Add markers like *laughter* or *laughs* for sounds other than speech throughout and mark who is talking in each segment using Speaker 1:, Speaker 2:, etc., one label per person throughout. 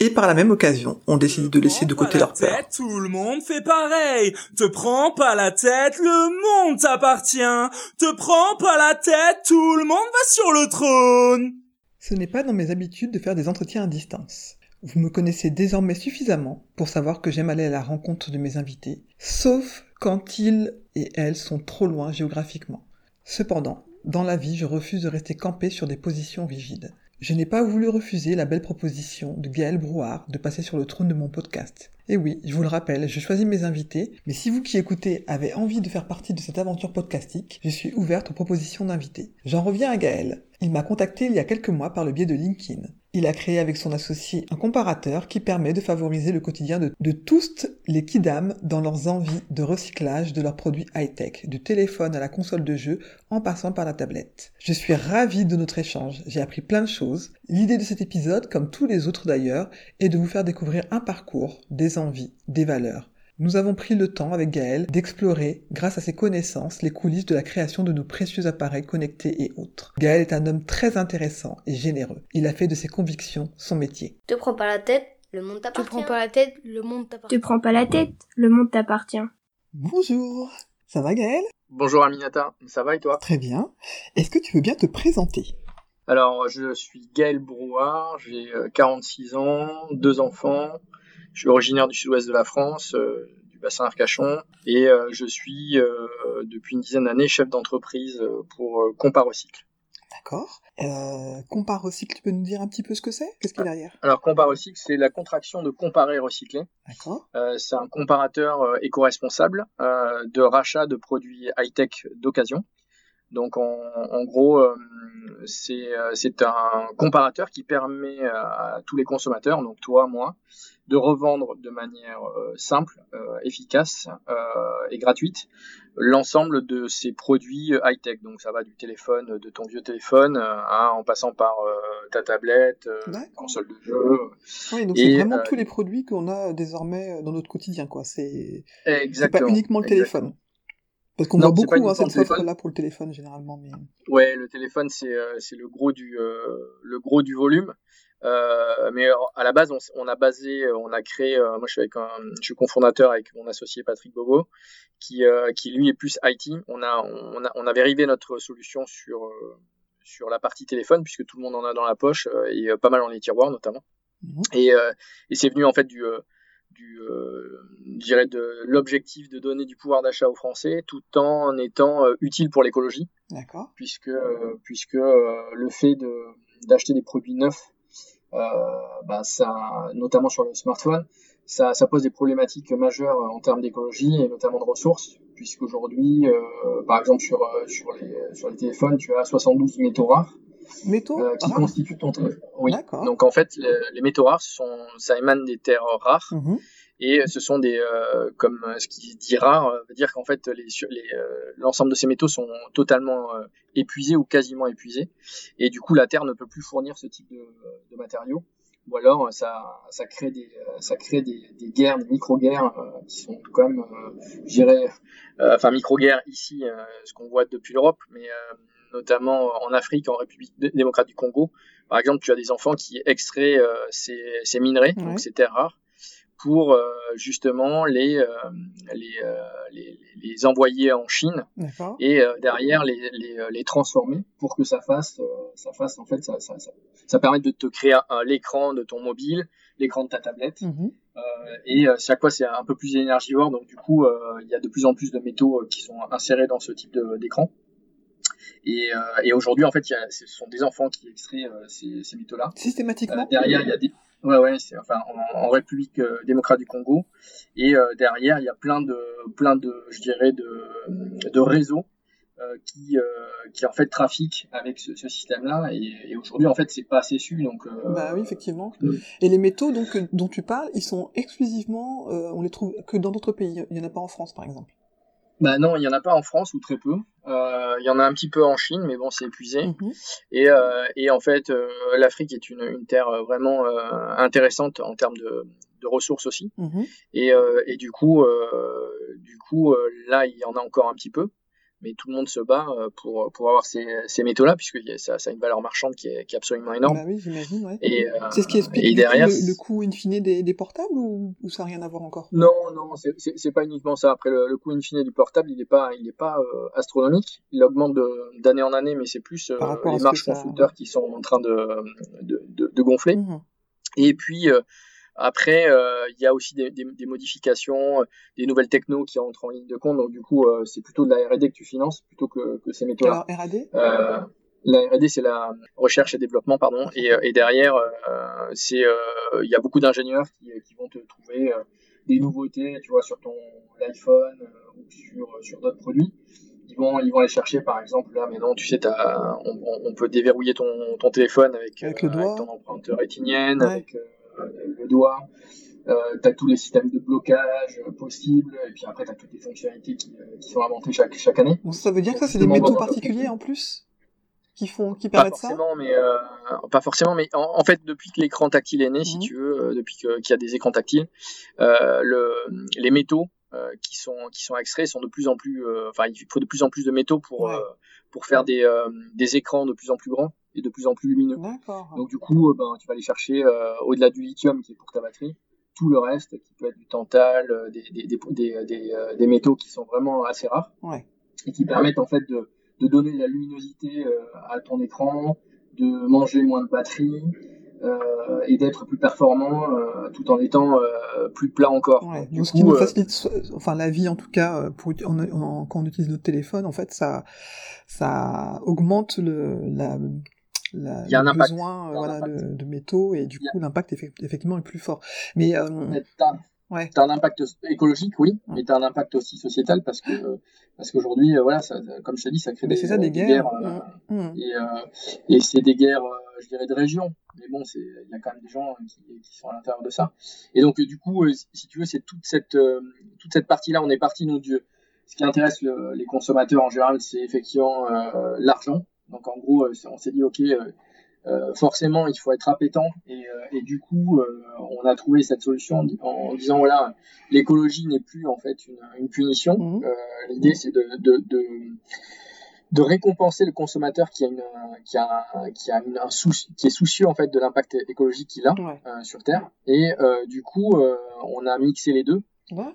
Speaker 1: Et par la même occasion, on décide de laisser de côté leur peur.
Speaker 2: Tout le monde fait pareil. Te prends pas la tête, le monde t'appartient. Te prends pas la tête, tout le monde va sur le trône.
Speaker 1: Ce n'est pas dans mes habitudes de faire des entretiens à distance. Vous me connaissez désormais suffisamment pour savoir que j'aime aller à la rencontre de mes invités, sauf quand ils et elles sont trop loin géographiquement. Cependant, dans la vie, je refuse de rester campé sur des positions rigides. Je n'ai pas voulu refuser la belle proposition de Gaël Brouard de passer sur le trône de mon podcast. Et oui, je vous le rappelle, je choisis mes invités, mais si vous qui écoutez avez envie de faire partie de cette aventure podcastique, je suis ouverte aux propositions d'invités. J'en reviens à Gaël. Il m'a contacté il y a quelques mois par le biais de LinkedIn. Il a créé avec son associé un comparateur qui permet de favoriser le quotidien de, tous les kidam dans leurs envies de recyclage de leurs produits high-tech, du téléphone à la console de jeu en passant par la tablette. Je suis ravie de notre échange, j'ai appris plein de choses. L'idée de cet épisode, comme tous les autres d'ailleurs, est de vous faire découvrir un parcours, des envies, des valeurs. Nous avons pris le temps avec Gaël d'explorer, grâce à ses connaissances, les coulisses de la création de nos précieux appareils connectés et autres. Gaël est un homme très intéressant et généreux. Il a fait de ses convictions son métier.
Speaker 3: Te prends pas la tête, le monde t'appartient.
Speaker 4: Te prends pas la tête, le monde t'appartient.
Speaker 5: Te prends pas la tête, le monde t'appartient.
Speaker 1: Bonjour. Ça va Gaël?
Speaker 6: Bonjour Aminata, ça va et toi?
Speaker 1: Très bien. Est-ce que tu veux bien te présenter?
Speaker 6: Alors, je suis Gaël Brouard, j'ai 46 euh, ans, deux enfants, je suis originaire du sud-ouest de la France, euh, du bassin Arcachon, et euh, je suis euh, depuis une dizaine d'années chef d'entreprise pour Comparocycle.
Speaker 1: D'accord. Compare Recycle, tu peux nous dire un petit peu ce que c'est? Qu'est-ce qu'il y a derrière?
Speaker 6: Alors Compare Recycle, c'est la contraction de comparer recycler.
Speaker 1: D'accord.
Speaker 6: c'est un comparateur éco-responsable de rachat de produits high-tech d'occasion. Donc en, gros, euh, euh, c'est un comparateur qui permet à tous les consommateurs, donc toi, moi, de revendre de manière euh, simple, efficace et gratuite l'ensemble de ces produits high-tech. Donc ça va du téléphone, de ton vieux téléphone, hein, en passant par ta tablette, console de jeu.
Speaker 1: Oui, donc c'est vraiment tous les produits qu'on a désormais dans notre quotidien, quoi. C'est pas uniquement le téléphone. Parce qu'on voit beaucoup hein, cette offre-là pour le téléphone généralement. Mais...
Speaker 6: Ouais, le téléphone c'est euh, le gros du euh, le gros du volume. Euh, mais à la base, on, on, a basé, on a créé. moi, je suis avec un, je suis cofondateur avec mon associé Patrick Bobo, qui qui lui est plus IT. On a on a on avait rivé notre solution sur sur la partie téléphone puisque tout le monde en a dans la poche et pas mal dans les tiroirs notamment. Mmh. Et, et c'est venu en fait du du, euh, de l'objectif de donner du pouvoir d'achat aux Français tout en étant euh, utile pour l'écologie.
Speaker 1: D'accord.
Speaker 6: Puisque, euh, puisque le fait de, d'acheter des produits neufs, bah, ça, notamment sur le smartphone, ça, ça, pose des problématiques majeures en termes d'écologie et notamment de ressources, puisqu'aujourd'hui, par exemple sur, sur, les, sur les téléphones, tu as 72 métaux rares
Speaker 1: métaux
Speaker 6: euh, qui constituent ton téléphone. Oui. Donc en fait, les métaux rares, sont, ça émane des terres rares. Mhm. Et ce sont des, euh, comme ce qui dit rare, veut dire qu'en fait l'ensemble les, euh, l'ensemble de ces métaux sont totalement épuisés ou quasiment épuisés. Et du coup, la Terre ne peut plus fournir ce type de, de matériaux. Ou alors, ça, ça crée des, ça crée des, des guerres, des micro-guerres qui sont quand même, je dirais, enfin micro-guerres ici, ce qu'on voit depuis l'Europe, mais notamment en Afrique, en République démocrate du Congo. Par exemple, tu as des enfants qui extraient euh, ces, ces, minerais, donc ces terres rares, pour euh, justement les, euh, les, les, les, envoyer en Chine et derrière les, les, les, transformer pour que ça fasse, ça fasse en fait, ça, ça, ça, ça permet de te créer l'écran de ton mobile, l'écran de ta tablette. Mhm. et chaque fois, c'est un peu plus énergivore, donc du coup, il y a de plus en plus de métaux qui sont insérés dans ce type d'écran. Et, euh, et aujourd'hui, en fait, y a, ce sont des enfants qui extraient euh, ces, ces métaux-là.
Speaker 1: Systématiquement.
Speaker 6: Euh, derrière, il y a des Ouais, ouais, enfin en, République démocrate du Congo. Et derrière, il y a plein de, plein de, je dirais, de, de réseaux qui, qui en fait trafique avec ce, système-là et, aujourd'hui en fait c'est pas assez su donc.
Speaker 1: bah oui effectivement. Et les métaux donc dont tu parles, ils sont exclusivement, on les trouve que dans d'autres pays. Il y en a pas en France par exemple.
Speaker 6: Bah non, il y en a pas en France ou très peu. Euh, il y en a un petit peu en Chine, mais bon, c'est épuisé. Mhm. Et, euh, et, en fait, euh, l'Afrique est une, une, terre vraiment intéressante en termes de, de ressources aussi. Mhm. Et, et, du coup, du coup, là, il y en a encore un petit peu mais tout le monde se bat euh, pour, pour avoir ces, ces métaux-là, puisque ça, ça, a une valeur marchande qui est, qui est absolument énorme.
Speaker 1: Bah oui, j'imagine, ouais. Euh, c'est ce qui explique derrière, le, coût in fine des, des portables ou, ou, ça n'a rien à voir encore?
Speaker 6: Non, non, c'est pas uniquement ça. Après, le, coût in fine du portable, il n'est pas, il est pas euh, astronomique. Il augmente d'année en année, mais c'est plus les marges constructeurs qui sont en train de, de, de, gonfler. Mmh. Et puis, après, euh, il y a aussi des, des, des, modifications, euh, des nouvelles technos qui entrent en ligne de compte. Donc du coup, euh, c'est plutôt de la R&D que tu finances plutôt que, que ces méthodes-là.
Speaker 1: Alors R&D
Speaker 6: La R&D, c'est la recherche et développement, pardon. Et, et derrière, c'est il y a beaucoup d'ingénieurs qui, qui, vont te trouver des nouveautés, tu vois, sur ton iPhone ou sur sur d'autres produits. Ils vont, ils vont aller chercher, par exemple, là, maintenant, tu sais, as, on, on, peut déverrouiller ton, ton téléphone avec,
Speaker 1: avec, le doigt.
Speaker 6: avec ton empreinte rétinienne, avec le doigt. Euh, tu as tous les systèmes de blocage possibles, et puis après, tu as toutes les fonctionnalités qui, euh, qui, sont inventées chaque, chaque année.
Speaker 1: ça veut dire que ça, c'est des métaux particuliers en plus qui font qui permettent
Speaker 6: pas forcément, Mais, euh, pas forcément, mais en, fait, depuis que l'écran tactile est né, si mhm. tu veux, euh, depuis qu'il y a des écrans tactiles, le, les métaux qui sont qui sont extraits sont de plus en plus, enfin, il faut de plus en plus de métaux pour pour faire des des écrans de plus en plus grands et de plus en plus lumineux. Donc du coup, euh, ben, tu vas aller chercher euh, au-delà du lithium qui est pour ta batterie, tout le reste qui peut être du tantal, euh, des, des, des, des, des métaux qui sont vraiment assez rares
Speaker 1: ouais.
Speaker 6: et qui permettent en fait de, de donner de la luminosité à ton écran, de manger moins de batterie. Euh, et d'être plus performant euh, tout en étant euh, plus plat encore.
Speaker 1: Ouais, du ce coup, qui nous facilite, enfin la vie en tout cas, pour, en, quand on utilise notre téléphone, en fait, ça, ça augmente le, la, la, il y a un le impact. besoin voilà, de, de, métaux et du coup l'impact effectivement est plus fort. Mais euh,
Speaker 6: ouais. t'as un impact écologique oui, mais t'as un impact aussi sociétal parce que parce qu'aujourd'hui voilà ça, comme je t'ai dit ça crée des,
Speaker 1: ça, des, guerres, guerres
Speaker 6: mmh. Mmh. et, et c'est des guerres je dirais de région mais bon c'est il y a quand même des gens qui, qui sont à l'intérieur de ça et donc du coup si tu veux c'est toute cette toute cette partie là on est parti nous Dieu ce qui intéresse le, les consommateurs en général c'est effectivement euh, l'argent donc en gros, euh, on s'est dit ok, euh, euh, forcément il faut être appétant. Et, et du coup on a trouvé cette solution en, disant voilà l'écologie n'est plus en fait une, une punition. Mmh. L'idée c'est de, de, de de récompenser le consommateur qui a une qui a qui a une, un souci qui est soucieux en fait de l'impact écologique qu'il a sur terre. Et du coup on a mixé les deux.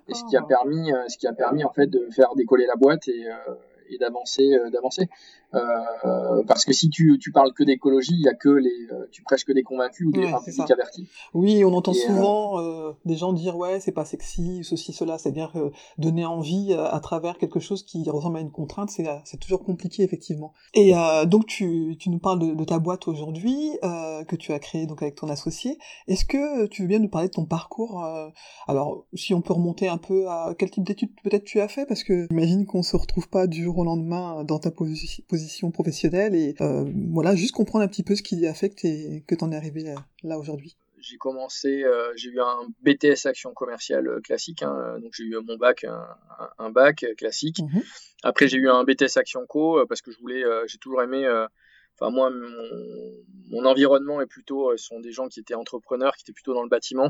Speaker 6: Et ce qui a permis ce qui a permis en fait de faire décoller la boîte et et d'avancer d'avancer euh, parce que si tu, tu parles que d'écologie il y a que les euh, tu prêches que des convaincus ou des ouais, avertis.
Speaker 1: Oui on entend souvent des gens dire ouais c'est pas sexy ceci cela c'est-à-dire donner envie à travers quelque chose qui ressemble à une contrainte c'est c'est toujours compliqué effectivement. Et donc tu, tu nous parles de, de ta boîte aujourd'hui que tu as créée donc avec ton associé. Est-ce que tu veux bien nous parler de ton parcours alors si on peut remonter un peu à quel type d'études peut-être tu as fait? Parce que j'imagine qu'on se retrouve pas du jour au lendemain dans ta position professionnelle et euh, voilà, juste comprendre un petit peu ce qui a fait que tu en es arrivé là, aujourd'hui
Speaker 6: j'ai commencé, euh, j'ai eu un BTS action commerciale euh, classique, hein, donc j'ai eu mon bac, un, bac classique. Mhm. Après j'ai eu un BTS action co parce que je voulais, j'ai toujours aimé, enfin moi mon, mon, environnement est plutôt, sont des gens qui étaient entrepreneurs, qui étaient plutôt dans le bâtiment.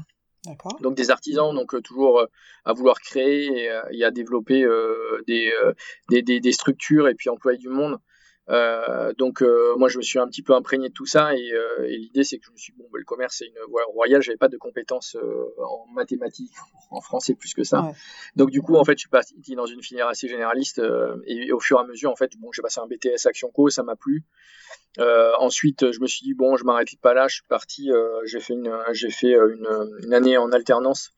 Speaker 6: Donc des artisans, donc euh, toujours euh, à vouloir créer et, euh, à développer des, des, des, structures et puis employer du monde. Donc moi je me suis un petit peu imprégné de tout ça et, l'idée c'est que je me suis dit, bon bah, le commerce c'est une voie royale j'avais pas de compétences en mathématiques en français plus que ça donc du coup en fait je suis parti dans une filière assez généraliste et, au fur et à mesure en fait bon j'ai passé un BTS Action Co ça m'a plu euh, ensuite, je me suis dit bon, je m'arrête pas là. Je suis parti. Euh, j'ai fait une, j'ai fait euh, une, une, année en alternance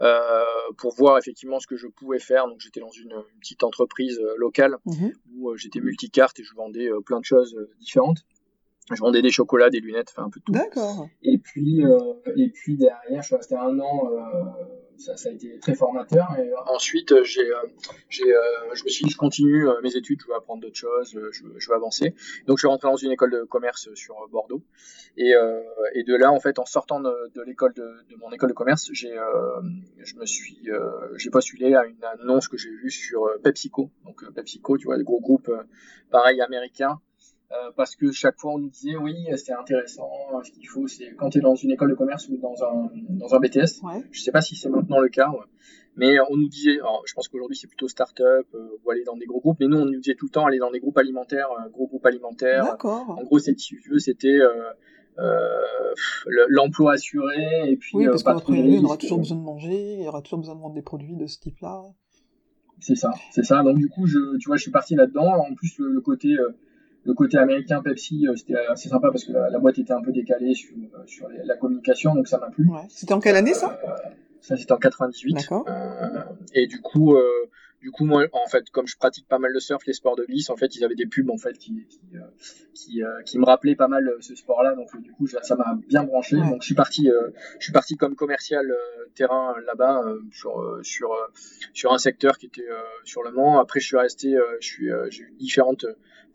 Speaker 6: euh, pour voir effectivement ce que je pouvais faire. Donc, j'étais dans une, une, petite entreprise euh, locale mhm. où j'étais multicarte et je vendais plein de choses différentes. Je vendais des chocolats, des lunettes, enfin un peu de tout.
Speaker 1: D'accord.
Speaker 6: Et puis, et puis derrière, je suis resté un an ça, ça, a été très formateur. Et ensuite, j'ai, j'ai, je me suis dit, je continue mes études, je veux apprendre d'autres choses, je, je veux avancer. Donc, je suis rentré dans une école de commerce sur Bordeaux. Et, et de là, en fait, en sortant de, de l'école de, de, mon école de commerce, j'ai, je me suis, j'ai postulé à une annonce que j'ai vue sur PepsiCo. Donc, PepsiCo, tu vois, le gros groupe, pareil, américain euh, parce que chaque fois on nous disait oui c'est intéressant ce qu'il faut c'est quand tu es dans une école de commerce ou dans un dans un BTS ouais. je sais pas si c'est maintenant le cas mais on nous disait alors, je pense qu'aujourd'hui c'est plutôt start-up euh, ou aller dans des gros groupes mais nous on nous disait tout le temps aller dans des groupes alimentaires euh, gros groupes alimentaires. En gros c'est si tu veux c'était l'emploi assuré et puis
Speaker 1: oui parce qu'après il y aura toujours besoin de manger il y aura toujours besoin de vendre des produits de ce type là
Speaker 6: c'est ça c'est ça. Donc du coup je tu vois je suis parti là dedans en plus le, le côté le côté américain Pepsi, euh, c'était assez sympa parce que la, boîte était un peu décalée sur, euh, la communication, donc ça m'a plu.
Speaker 1: Ouais. C'était en quelle année ça?
Speaker 6: Euh, Ça c'était en 98.
Speaker 1: D'accord.
Speaker 6: et du coup, du coup, moi, en fait, comme je pratique pas mal le surf, les sports de glisse, en fait, ils avaient des pubs en fait qui qui, qui, qui me rappelaient pas mal ce sport-là, donc du coup, ça m'a bien branché. Donc je suis parti, je suis parti comme commercial terrain là-bas sur sur sur un secteur qui était sur le Mans. Après, je suis resté, je suis j'ai eu différentes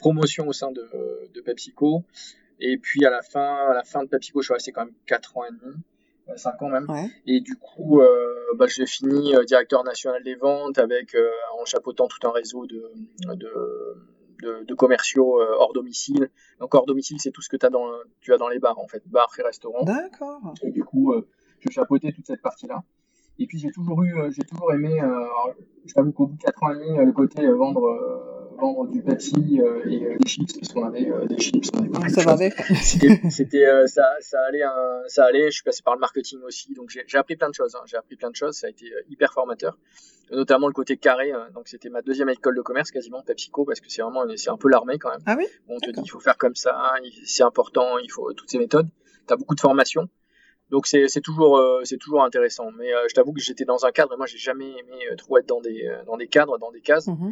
Speaker 6: promotion au sein de, de, PepsiCo. Et puis à la fin, à la fin de PepsiCo, je suis resté quand même 4 ans et demi, 5 ans même. Et du coup, euh, bah, j'ai fini euh, directeur national des ventes avec euh, en chapeautant tout un réseau de, de, de, commerciaux hors domicile. Donc hors domicile, c'est tout ce que as dans, tu as dans les bars en fait, bars et restaurants.
Speaker 1: D'accord.
Speaker 6: Et du coup, je chapeautais toute cette partie-là. Et puis j'ai toujours eu, j'ai toujours aimé, je t'avoue qu'au bout de 4 ans et demi, le côté vendre vendre du Pepsi euh, et euh, des chips parce qu'on avait euh, des chips.
Speaker 1: On ça va *laughs*
Speaker 6: C'était, *laughs* ça, ça allait, ça allait. Je suis passé par le marketing aussi, donc j'ai appris plein de choses. Hein. J'ai appris plein de choses. Ça a été hyper formateur, notamment le côté carré. donc c'était ma deuxième école de commerce quasiment PepsiCo parce que c'est vraiment, c'est un peu l'armée quand même.
Speaker 1: Ah oui?
Speaker 6: on te dit il faut faire comme ça, c'est important, il faut toutes ces méthodes. T'as beaucoup de formation. Donc c'est toujours c'est toujours intéressant. Mais je t'avoue que j'étais dans un cadre et moi j'ai jamais aimé trop être dans des dans des cadres, dans des cases.
Speaker 1: Mmh
Speaker 6: euh,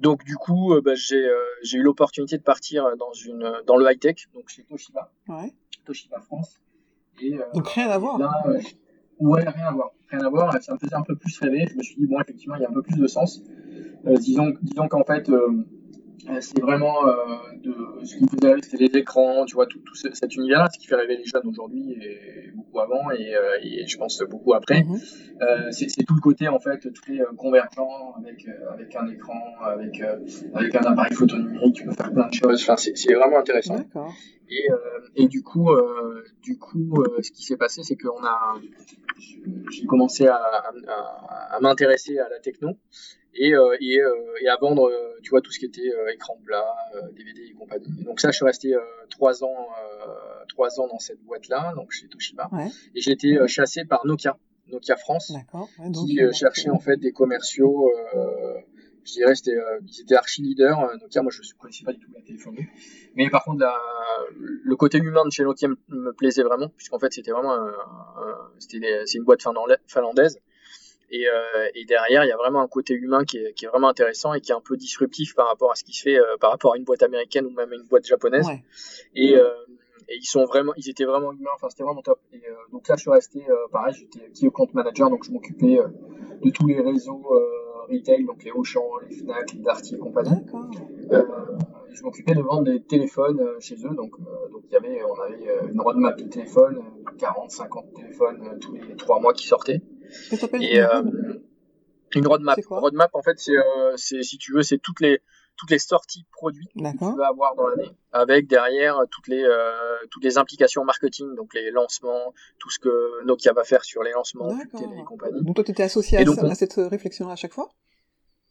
Speaker 6: donc du coup, euh, bah, j'ai euh, j'ai eu l'opportunité de partir dans une dans le high tech, donc chez Toshiba,
Speaker 1: ouais.
Speaker 6: Toshiba France. Et,
Speaker 1: donc rien à voir.
Speaker 6: Là, ouais, rien à voir, rien à voir. Ça me faisait un peu plus rêver. Je me suis dit bon, effectivement, il y a un peu plus de sens. disons disons qu'en fait euh, c'est vraiment euh, de ce qui me faisait rêver, c'était les écrans, tu vois, tout, tout cet univers-là, ce qui fait rêver les jeunes aujourd'hui et beaucoup avant et, euh, et, je pense beaucoup après.
Speaker 1: Mhm.
Speaker 6: euh, c'est tout le côté en fait très convergent avec avec un écran, avec avec un appareil photo numérique, tu peux faire plein de choses. Enfin, c'est vraiment intéressant. Et, et du coup, du coup, ce qui s'est passé, c'est qu'on a, j'ai commencé à, à, à m'intéresser à la techno et, euh, et, euh, et, à vendre, euh, tu vois, tout ce qui était écran plat, DVD et compagnie. Donc ça, je suis resté trois ans, trois ans dans cette boîte-là, donc chez Toshiba.
Speaker 1: Ouais.
Speaker 6: Et j'ai été chassé par Nokia, Nokia France,
Speaker 1: ouais,
Speaker 6: qui cherchait en fait des commerciaux. je dirais c'était ils étaient archi leaders Nokia moi je ne connaissais pas du tout la téléphonie mais par contre la, le côté humain de chez Nokia me, plaisait vraiment puisqu'en fait c'était vraiment c'était c'est une boîte finlandaise et, euh, et, derrière, il y a vraiment un côté humain qui est, qui est, vraiment intéressant et qui est un peu disruptif par rapport à ce qui se fait euh, par rapport à une boîte américaine ou même une boîte japonaise.
Speaker 1: Ouais.
Speaker 6: Et, euh, et, ils sont vraiment, ils étaient vraiment humains. Enfin, c'était vraiment top. Et, euh, donc là, je suis resté, euh, pareil, j'étais key account manager, donc je m'occupais de tous les réseaux retail, donc les Auchan, les Fnac, les Darty et compagnie. je m'occupais de vendre des téléphones chez eux, donc donc il y avait, on avait une roadmap de téléphones, 40, 50 téléphones tous les trois mois qui sortaient.
Speaker 1: Et euh,
Speaker 6: une roadmap. Roadmap, en fait, c'est, euh, c'est si tu veux, c'est toutes les toutes les sorties produits que tu vas avoir dans l'année, avec derrière toutes les euh, toutes les implications marketing, donc les lancements, tout ce que Nokia va faire sur les lancements, télé et compagnie.
Speaker 1: Donc toi, tu étais associé à, donc, à, cette réflexion à chaque fois?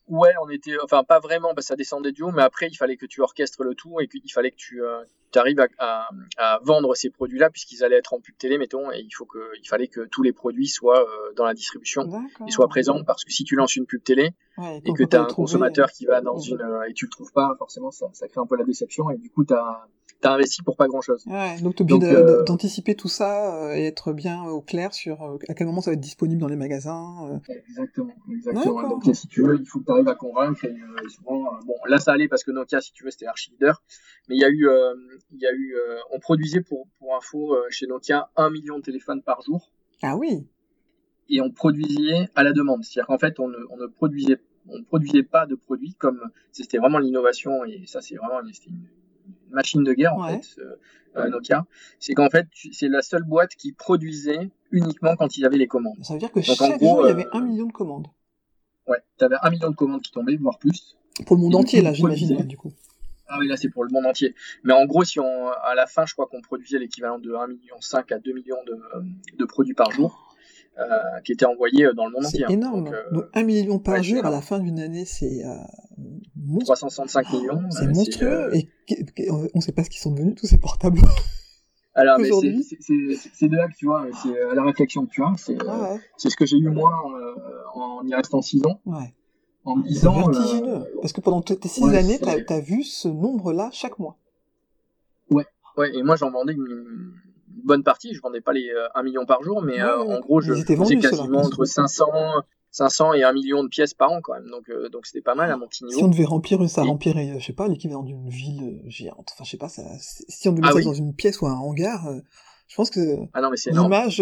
Speaker 6: Ouais, on était, enfin pas vraiment, parce que ça descendait du haut, mais après il fallait que tu orchestres le tout et qu'il fallait que tu euh, arrives à, à, à, vendre ces produits-là puisqu'ils allaient être en pub télé, mettons, et il faut que, il fallait que tous les produits soient euh, dans la distribution et soient présents, parce que si tu lances une pub télé
Speaker 1: ouais,
Speaker 6: et que tu as un consommateur qui va dans une euh, et tu le trouves pas, forcément ça, ça crée un peu la déception et du coup tu as t'as investi pour pas grand chose.
Speaker 1: Ouais, donc t'es obligé euh, d'anticiper tout ça euh, et être bien au clair sur euh, à quel moment ça va être disponible dans les magasins.
Speaker 6: Exactement, exactement. Donc si tu veux, il faut que tu arrives à convaincre et, souvent, bon là ça allait parce que Nokia, si tu veux, c'était archi leader, mais il y a eu, il y a eu, on produisait pour pour info chez Nokia un million de téléphones par jour.
Speaker 1: Ah oui.
Speaker 6: et on produisait à la demande. C'est-à-dire qu'en fait, on ne, on ne produisait on produisait pas de produits comme c'était vraiment l'innovation et ça c'est vraiment une, une, machine de guerre en fait euh, Nokia. C'est qu'en fait c'est la seule boîte qui produisait uniquement quand il y avait les commandes.
Speaker 1: Ça veut dire que chaque jour il y avait un million de commandes.
Speaker 6: Ouais, tu avais un million de commandes qui tombaient, voire plus.
Speaker 1: Pour le monde entier là, j'imagine du coup.
Speaker 6: Ah oui, là c'est pour le monde entier. Mais en gros, si on, à la fin, je crois qu'on produisait l'équivalent de 1,5 million à 2 millions de, de produits par jour. Euh, qui étaient envoyés dans le monde entier.
Speaker 1: C'est hein. énorme. Donc, 1 million par jour à la fin d'une année, c'est euh,
Speaker 6: 365 millions.
Speaker 1: C'est monstrueux. Et, on ne sait pas ce qu'ils sont devenus tous ces portables. *laughs*
Speaker 6: Alors, mais c'est de là que tu vois, c'est à la réflexion que tu as. C'est ah ce que j'ai eu moi en, y restant 6 ans.
Speaker 1: Ouais.
Speaker 6: En me disant.
Speaker 1: vertigineux. Parce que pendant tes 6 années, tu as, vu ce nombre-là chaque mois.
Speaker 6: Ouais. Ouais, et moi j'en vendais une, bonne partie. Je vendais pas les 1 million par jour, mais en gros, je faisais quasiment entre 500, 500 et 1 million de pièces par an quand même. Donc, donc c'était pas mal à mon petit niveau.
Speaker 1: Si on devait remplir, ça remplirait, je sais pas, l'équivalent d'une ville géante. Enfin, je sais pas, ça, si on devait ah mettre ça dans une pièce ou un hangar, je pense que
Speaker 6: ah non, mais c'est
Speaker 1: l'image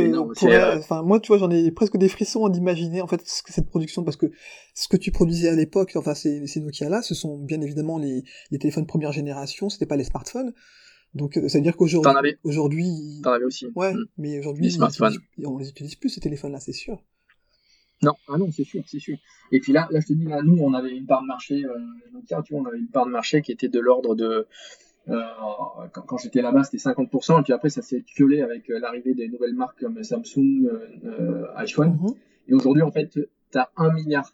Speaker 1: enfin moi tu vois j'en ai presque des frissons d'imaginer en fait cette production parce que ce que tu produisais à l'époque enfin ces, ces Nokia là ce sont bien évidemment les, les téléphones première génération c'était pas les smartphones donc ça veut dire qu'aujourd'hui aujourd'hui
Speaker 6: t'en avais aussi
Speaker 1: ouais mm. mais aujourd'hui on les utilise plus ces téléphones là c'est sûr
Speaker 6: non, ah non, c'est sûr, c'est sûr. Et puis là, là, je te dis, là, nous, on avait une part de marché, euh, Nokia, tu vois, on avait une part de marché qui était de l'ordre de, euh, quand, j'étais là-bas, c'était 50%, et puis après, ça s'est violé avec euh, l'arrivée des nouvelles marques comme Samsung, iPhone. Mhm. Et aujourd'hui, en fait, tu as 1,5 milliard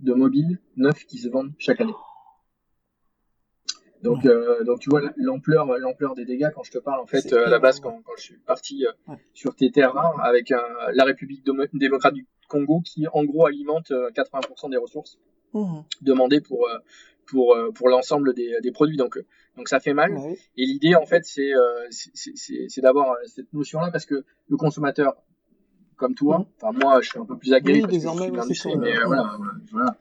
Speaker 6: de mobiles neufs qui se vendent chaque année. Donc, donc tu vois l'ampleur, l'ampleur des dégâts quand je te parle en fait à la base quand, quand je suis parti sur tes terres avec la République démocratique du Congo qui en gros alimente 80% des ressources mhm. demandées pour pour pour l'ensemble des, des, produits. Donc donc ça fait mal. Et l'idée, en fait, c'est euh, c'est d'avoir euh, cette notion-là parce que le consommateur, comme toi, mmh. enfin moi, je suis un peu plus aguerri parce que je suis l'industrie, mais euh, voilà, voilà,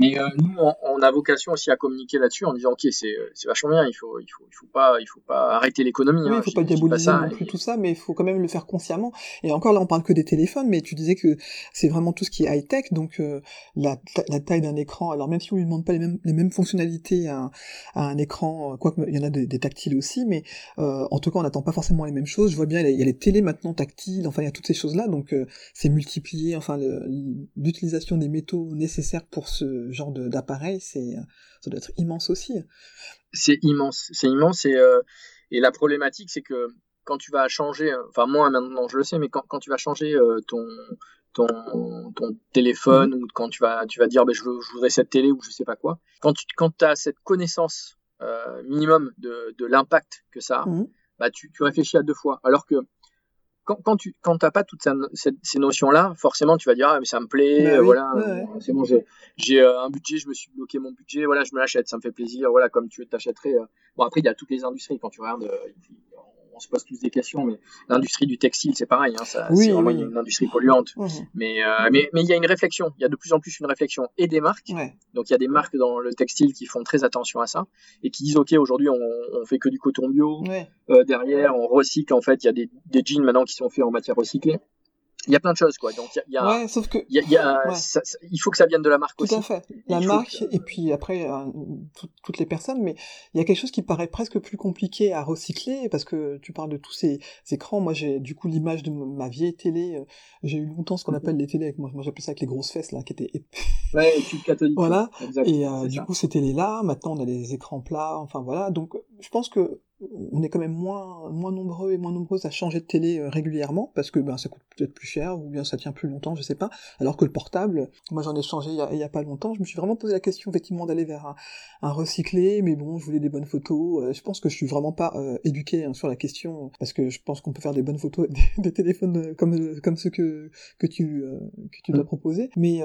Speaker 6: mais euh, nous, on, a vocation aussi à communiquer là-dessus en disant ok, c'est vachement bien, il faut, il faut, il faut pas, il faut pas arrêter l'économie.
Speaker 1: Oui, hein, il faut pas diaboliser non plus tout ça, mais il faut quand même le faire consciemment. Et encore là, on parle que des téléphones, mais tu disais que c'est vraiment tout ce qui est high tech, donc euh, la, la, taille d'un écran. Alors même si on lui demande pas les mêmes, les mêmes fonctionnalités à, à un écran, quoi il y en a des, tactiles aussi, mais euh, en tout cas, on n'attend pas forcément les mêmes choses. Je vois bien, il y a les télés maintenant tactiles, enfin il y a toutes ces choses là, donc euh, c'est multiplié. Enfin l'utilisation des métaux nécessaires pour ce genre d'appareil, c'est ça doit être immense aussi.
Speaker 6: C'est immense, c'est immense et, euh, et la problématique c'est que quand tu vas changer, enfin moi maintenant je le sais, mais quand, quand tu vas changer euh, ton, ton, ton téléphone mmh. ou quand tu vas, tu vas dire ben, je, je, voudrais cette télé ou je sais pas quoi, quand tu quand as cette connaissance euh, minimum de, de l'impact que ça a, mmh. bah, tu, tu réfléchis à deux fois. Alors que quand, tu quand t'as pas toutes ces, notions là forcément tu vas dire ah mais ça me plaît bah voilà c'est bon j'ai euh, un budget je me suis bloqué mon budget voilà je me l'achète ça me fait plaisir voilà comme tu t'achèterais euh. bon après il y a toutes les industries quand tu regardes euh, on se pose tous des questions, mais l'industrie du textile, c'est pareil, hein, ça, c'est vraiment une industrie polluante. Mais, euh, mais, mais il y a une réflexion, il y a de plus en plus une réflexion et des marques. Donc il y a des marques dans le textile qui font très attention à ça et qui disent ok, aujourd'hui on, on fait que du coton bio. Euh, derrière, on recycle en fait, il y a des, des jeans maintenant qui sont faits en matière recyclée il y a plein de choses quoi. Donc il y a,
Speaker 1: ouais, sauf que
Speaker 6: il, y a, il faut que ça vienne de la marque
Speaker 1: tout
Speaker 6: aussi.
Speaker 1: à fait la marque et puis après euh, toutes les personnes mais il y a quelque chose qui paraît presque plus compliqué à recycler parce que tu parles de tous ces, écrans. Moi j'ai du coup l'image de ma vieille télé euh, j'ai eu longtemps ce qu'on appelle les télés avec moi moi j'appelais ça avec les grosses fesses là qui étaient *laughs*
Speaker 6: ouais catholique
Speaker 1: voilà. Et euh, du coup ces télés là maintenant on a des écrans plats enfin voilà. Donc je pense que on est quand même moins moins nombreux et moins nombreuses à changer de télé euh, régulièrement parce que ben ça coûte peut-être plus cher ou bien ça tient plus longtemps, je sais pas. Alors que le portable, moi j'en ai changé il y, a, pas longtemps, je me suis vraiment posé la question effectivement d'aller vers un, un, recyclé, mais bon, je voulais des bonnes photos. Euh, je pense que je suis vraiment pas euh, éduqué hein, sur la question parce que je pense qu'on peut faire des bonnes photos des, téléphones comme comme ceux que que tu que tu dois proposer, mais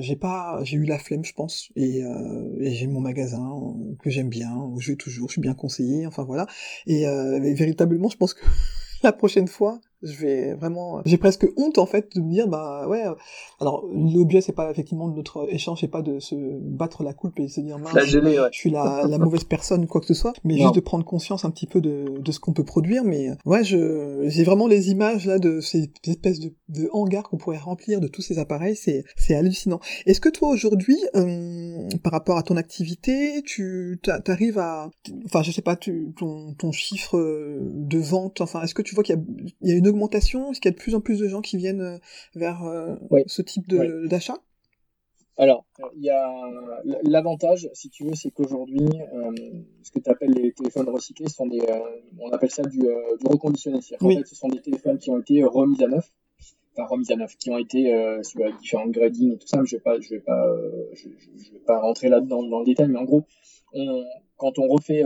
Speaker 1: j'ai pas j'ai eu la flemme je pense et, et j'ai mon magasin que j'aime bien où je vais toujours, je suis bien conseillé, enfin voilà. Et, euh, véritablement, je pense que *laughs* la prochaine fois, je vais vraiment j'ai presque honte en fait de me dire bah ouais alors l'objet c'est pas effectivement notre échange c'est pas de se battre la coupe et de se dire mince je suis la, la mauvaise personne quoi que ce soit mais juste de prendre conscience un petit peu de, de ce qu'on peut produire mais ouais je j'ai vraiment les images là de ces espèces de, de hangars qu'on pourrait remplir de tous ces appareils c'est c'est hallucinant. Est-ce que toi aujourd'hui euh, par rapport à ton activité tu t'arrives à enfin je sais pas tu, ton ton chiffre de vente enfin est-ce que tu vois qu'il y a, il y a une augmentation Est-ce qu'il y a de plus en plus de gens qui viennent euh, vers euh, ce type d'achat?
Speaker 6: Alors, il y a l'avantage, si tu veux, c'est qu'aujourd'hui, euh, ce que tu appelles les téléphones recyclés sont des, on appelle ça du, reconditionné. En fait, ce sont des téléphones qui ont été remis à neuf. Enfin remis à neuf, qui ont été sur différentes gradings et tout ça, mais je vais pas, je vais pas, je, vais pas rentrer là-dedans dans le détail, mais en gros, on, quand on refait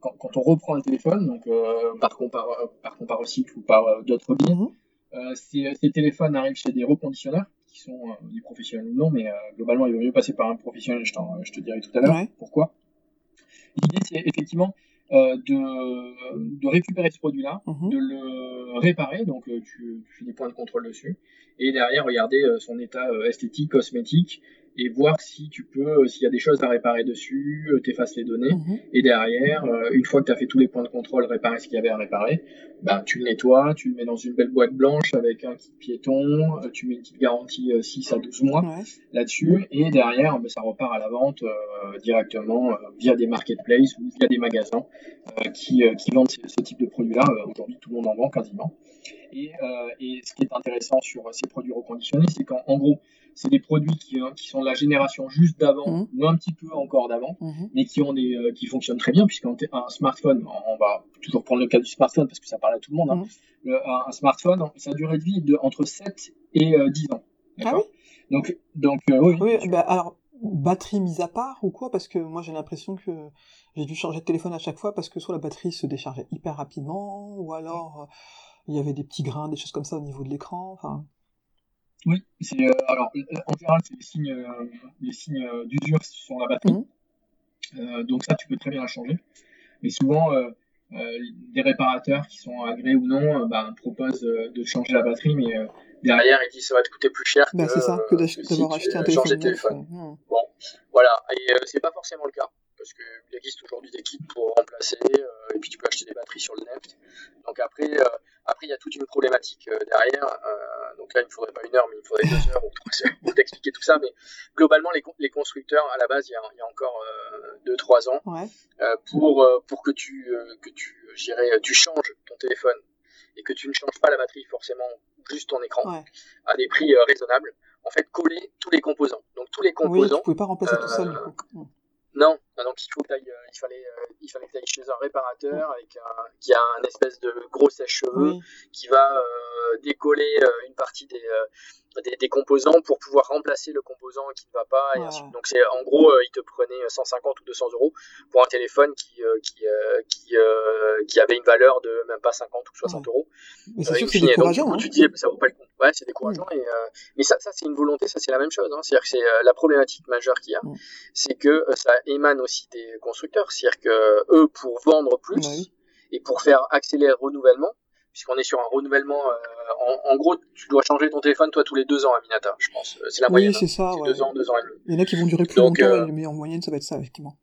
Speaker 6: quand, quand, on reprend un téléphone, donc euh, par, compar par comparacycle ou par euh, d'autres biais, mhm. euh, ces, ces, téléphones arrivent chez des reconditionneurs, qui sont des professionnels ou non, mais globalement, il vaut mieux passer par un professionnel, je, je te dirai tout à l'heure pourquoi. L'idée, c'est effectivement euh, de, de, récupérer ce produit-là, mhm. de le réparer, donc tu, tu, fais des points de contrôle dessus, et derrière regarder son état esthétique, cosmétique, et voir si tu peux, euh, s'il y a des choses à réparer dessus, euh, t'effaces les données, mhm. et derrière, euh, une fois que tu as fait tous les points de contrôle, réparer ce qu'il y avait à réparer, ben, tu le nettoies, tu le mets dans une belle boîte blanche avec un kit piéton, tu mets une petite garantie 6 à 12 mois là-dessus, et derrière, ben, ça repart à la vente directement via des marketplaces ou via des magasins qui, qui vendent ce, type de produits-là. Aujourd'hui, tout le monde en vend quasiment. Et, et ce qui est intéressant sur ces produits reconditionnés, c'est qu'en gros, c'est des produits qui, hein, qui sont de la génération juste d'avant mmh. ou un petit peu encore d'avant, mmh. mais qui ont des euh, qui fonctionnent très bien puisqu'un smartphone, on va toujours prendre le cas du smartphone parce que ça parle à tout le monde. Hein. Mmh. un, smartphone, sa durée de vie est de entre 7 et 10 euh, ans. Ah oui donc donc euh, oui.
Speaker 1: oui bah, alors batterie mise à part ou quoi? Parce que moi j'ai l'impression que j'ai dû changer de téléphone à chaque fois parce que soit la batterie se déchargeait hyper rapidement ou alors il y avait des petits grains, des choses comme ça au niveau de l'écran. Enfin,
Speaker 6: oui, c'est euh, alors euh, en général c'est les signes, euh, les signes d'usure sur la batterie. Mmh. donc ça tu peux très bien la changer. Mais souvent des réparateurs qui sont agréés ou non bah, proposent de changer la batterie, mais derrière ils disent ça va te coûter plus cher
Speaker 1: bah, que, ça, que d'avoir acheté un téléphone. téléphone.
Speaker 6: Mmh. Bon, voilà, et c'est pas forcément le cas parce qu'il existe aujourd'hui des kits pour remplacer, et puis tu peux acheter des batteries sur le net. Donc après, après, il y a toute une problématique euh, derrière. Euh, donc là, il ne faudrait pas une heure, mais il faudrait deux heures ou trois heures pour *laughs* t'expliquer tout ça. Mais globalement, les, les constructeurs, à la base, il y a, il y a encore euh, deux, trois ans, pour, pour que tu, que tu, tu changes ton téléphone et que tu ne changes pas la batterie forcément, juste ton écran, à des prix raisonnables. En fait, coller tous les composants. Donc tous les composants.
Speaker 1: Oui, tu pouvais pas remplacer tout seul du coup.
Speaker 6: Non, donc il faut que euh, il fallait, euh, il fallait que tu ailles chez un réparateur avec un, qui a un espèce de gros sèche-cheveux qui va euh, décoller une partie des, des, composants pour pouvoir remplacer le composant qui ne va pas. Et Donc c'est en gros, il te prenait 150 ou 200 euros pour un téléphone qui qui qui, qui avait une valeur de même pas 50 ou 60 euros.
Speaker 1: Mais c'est sûr que c'est décourageant.
Speaker 6: hein. tu dis ça vaut pas le coup. Ouais, c'est décourageant. Et, mais ça, ça c'est une volonté, ça c'est la même chose. Hein. C'est-à-dire que c'est la problématique majeure qu'il y a, c'est que ça émane aussi des constructeurs. C'est-à-dire que eux, pour vendre plus et pour faire accélérer le renouvellement, puisqu'on est sur un renouvellement, euh, en, gros, tu dois changer ton téléphone toi tous les deux ans, Aminata, je pense. C'est la moyenne.
Speaker 1: Oui, c'est ça.
Speaker 6: Hein. Deux ans, deux ans et
Speaker 1: demi. Il y en a qui vont durer plus longtemps, euh, mais en moyenne, ça va être ça, effectivement.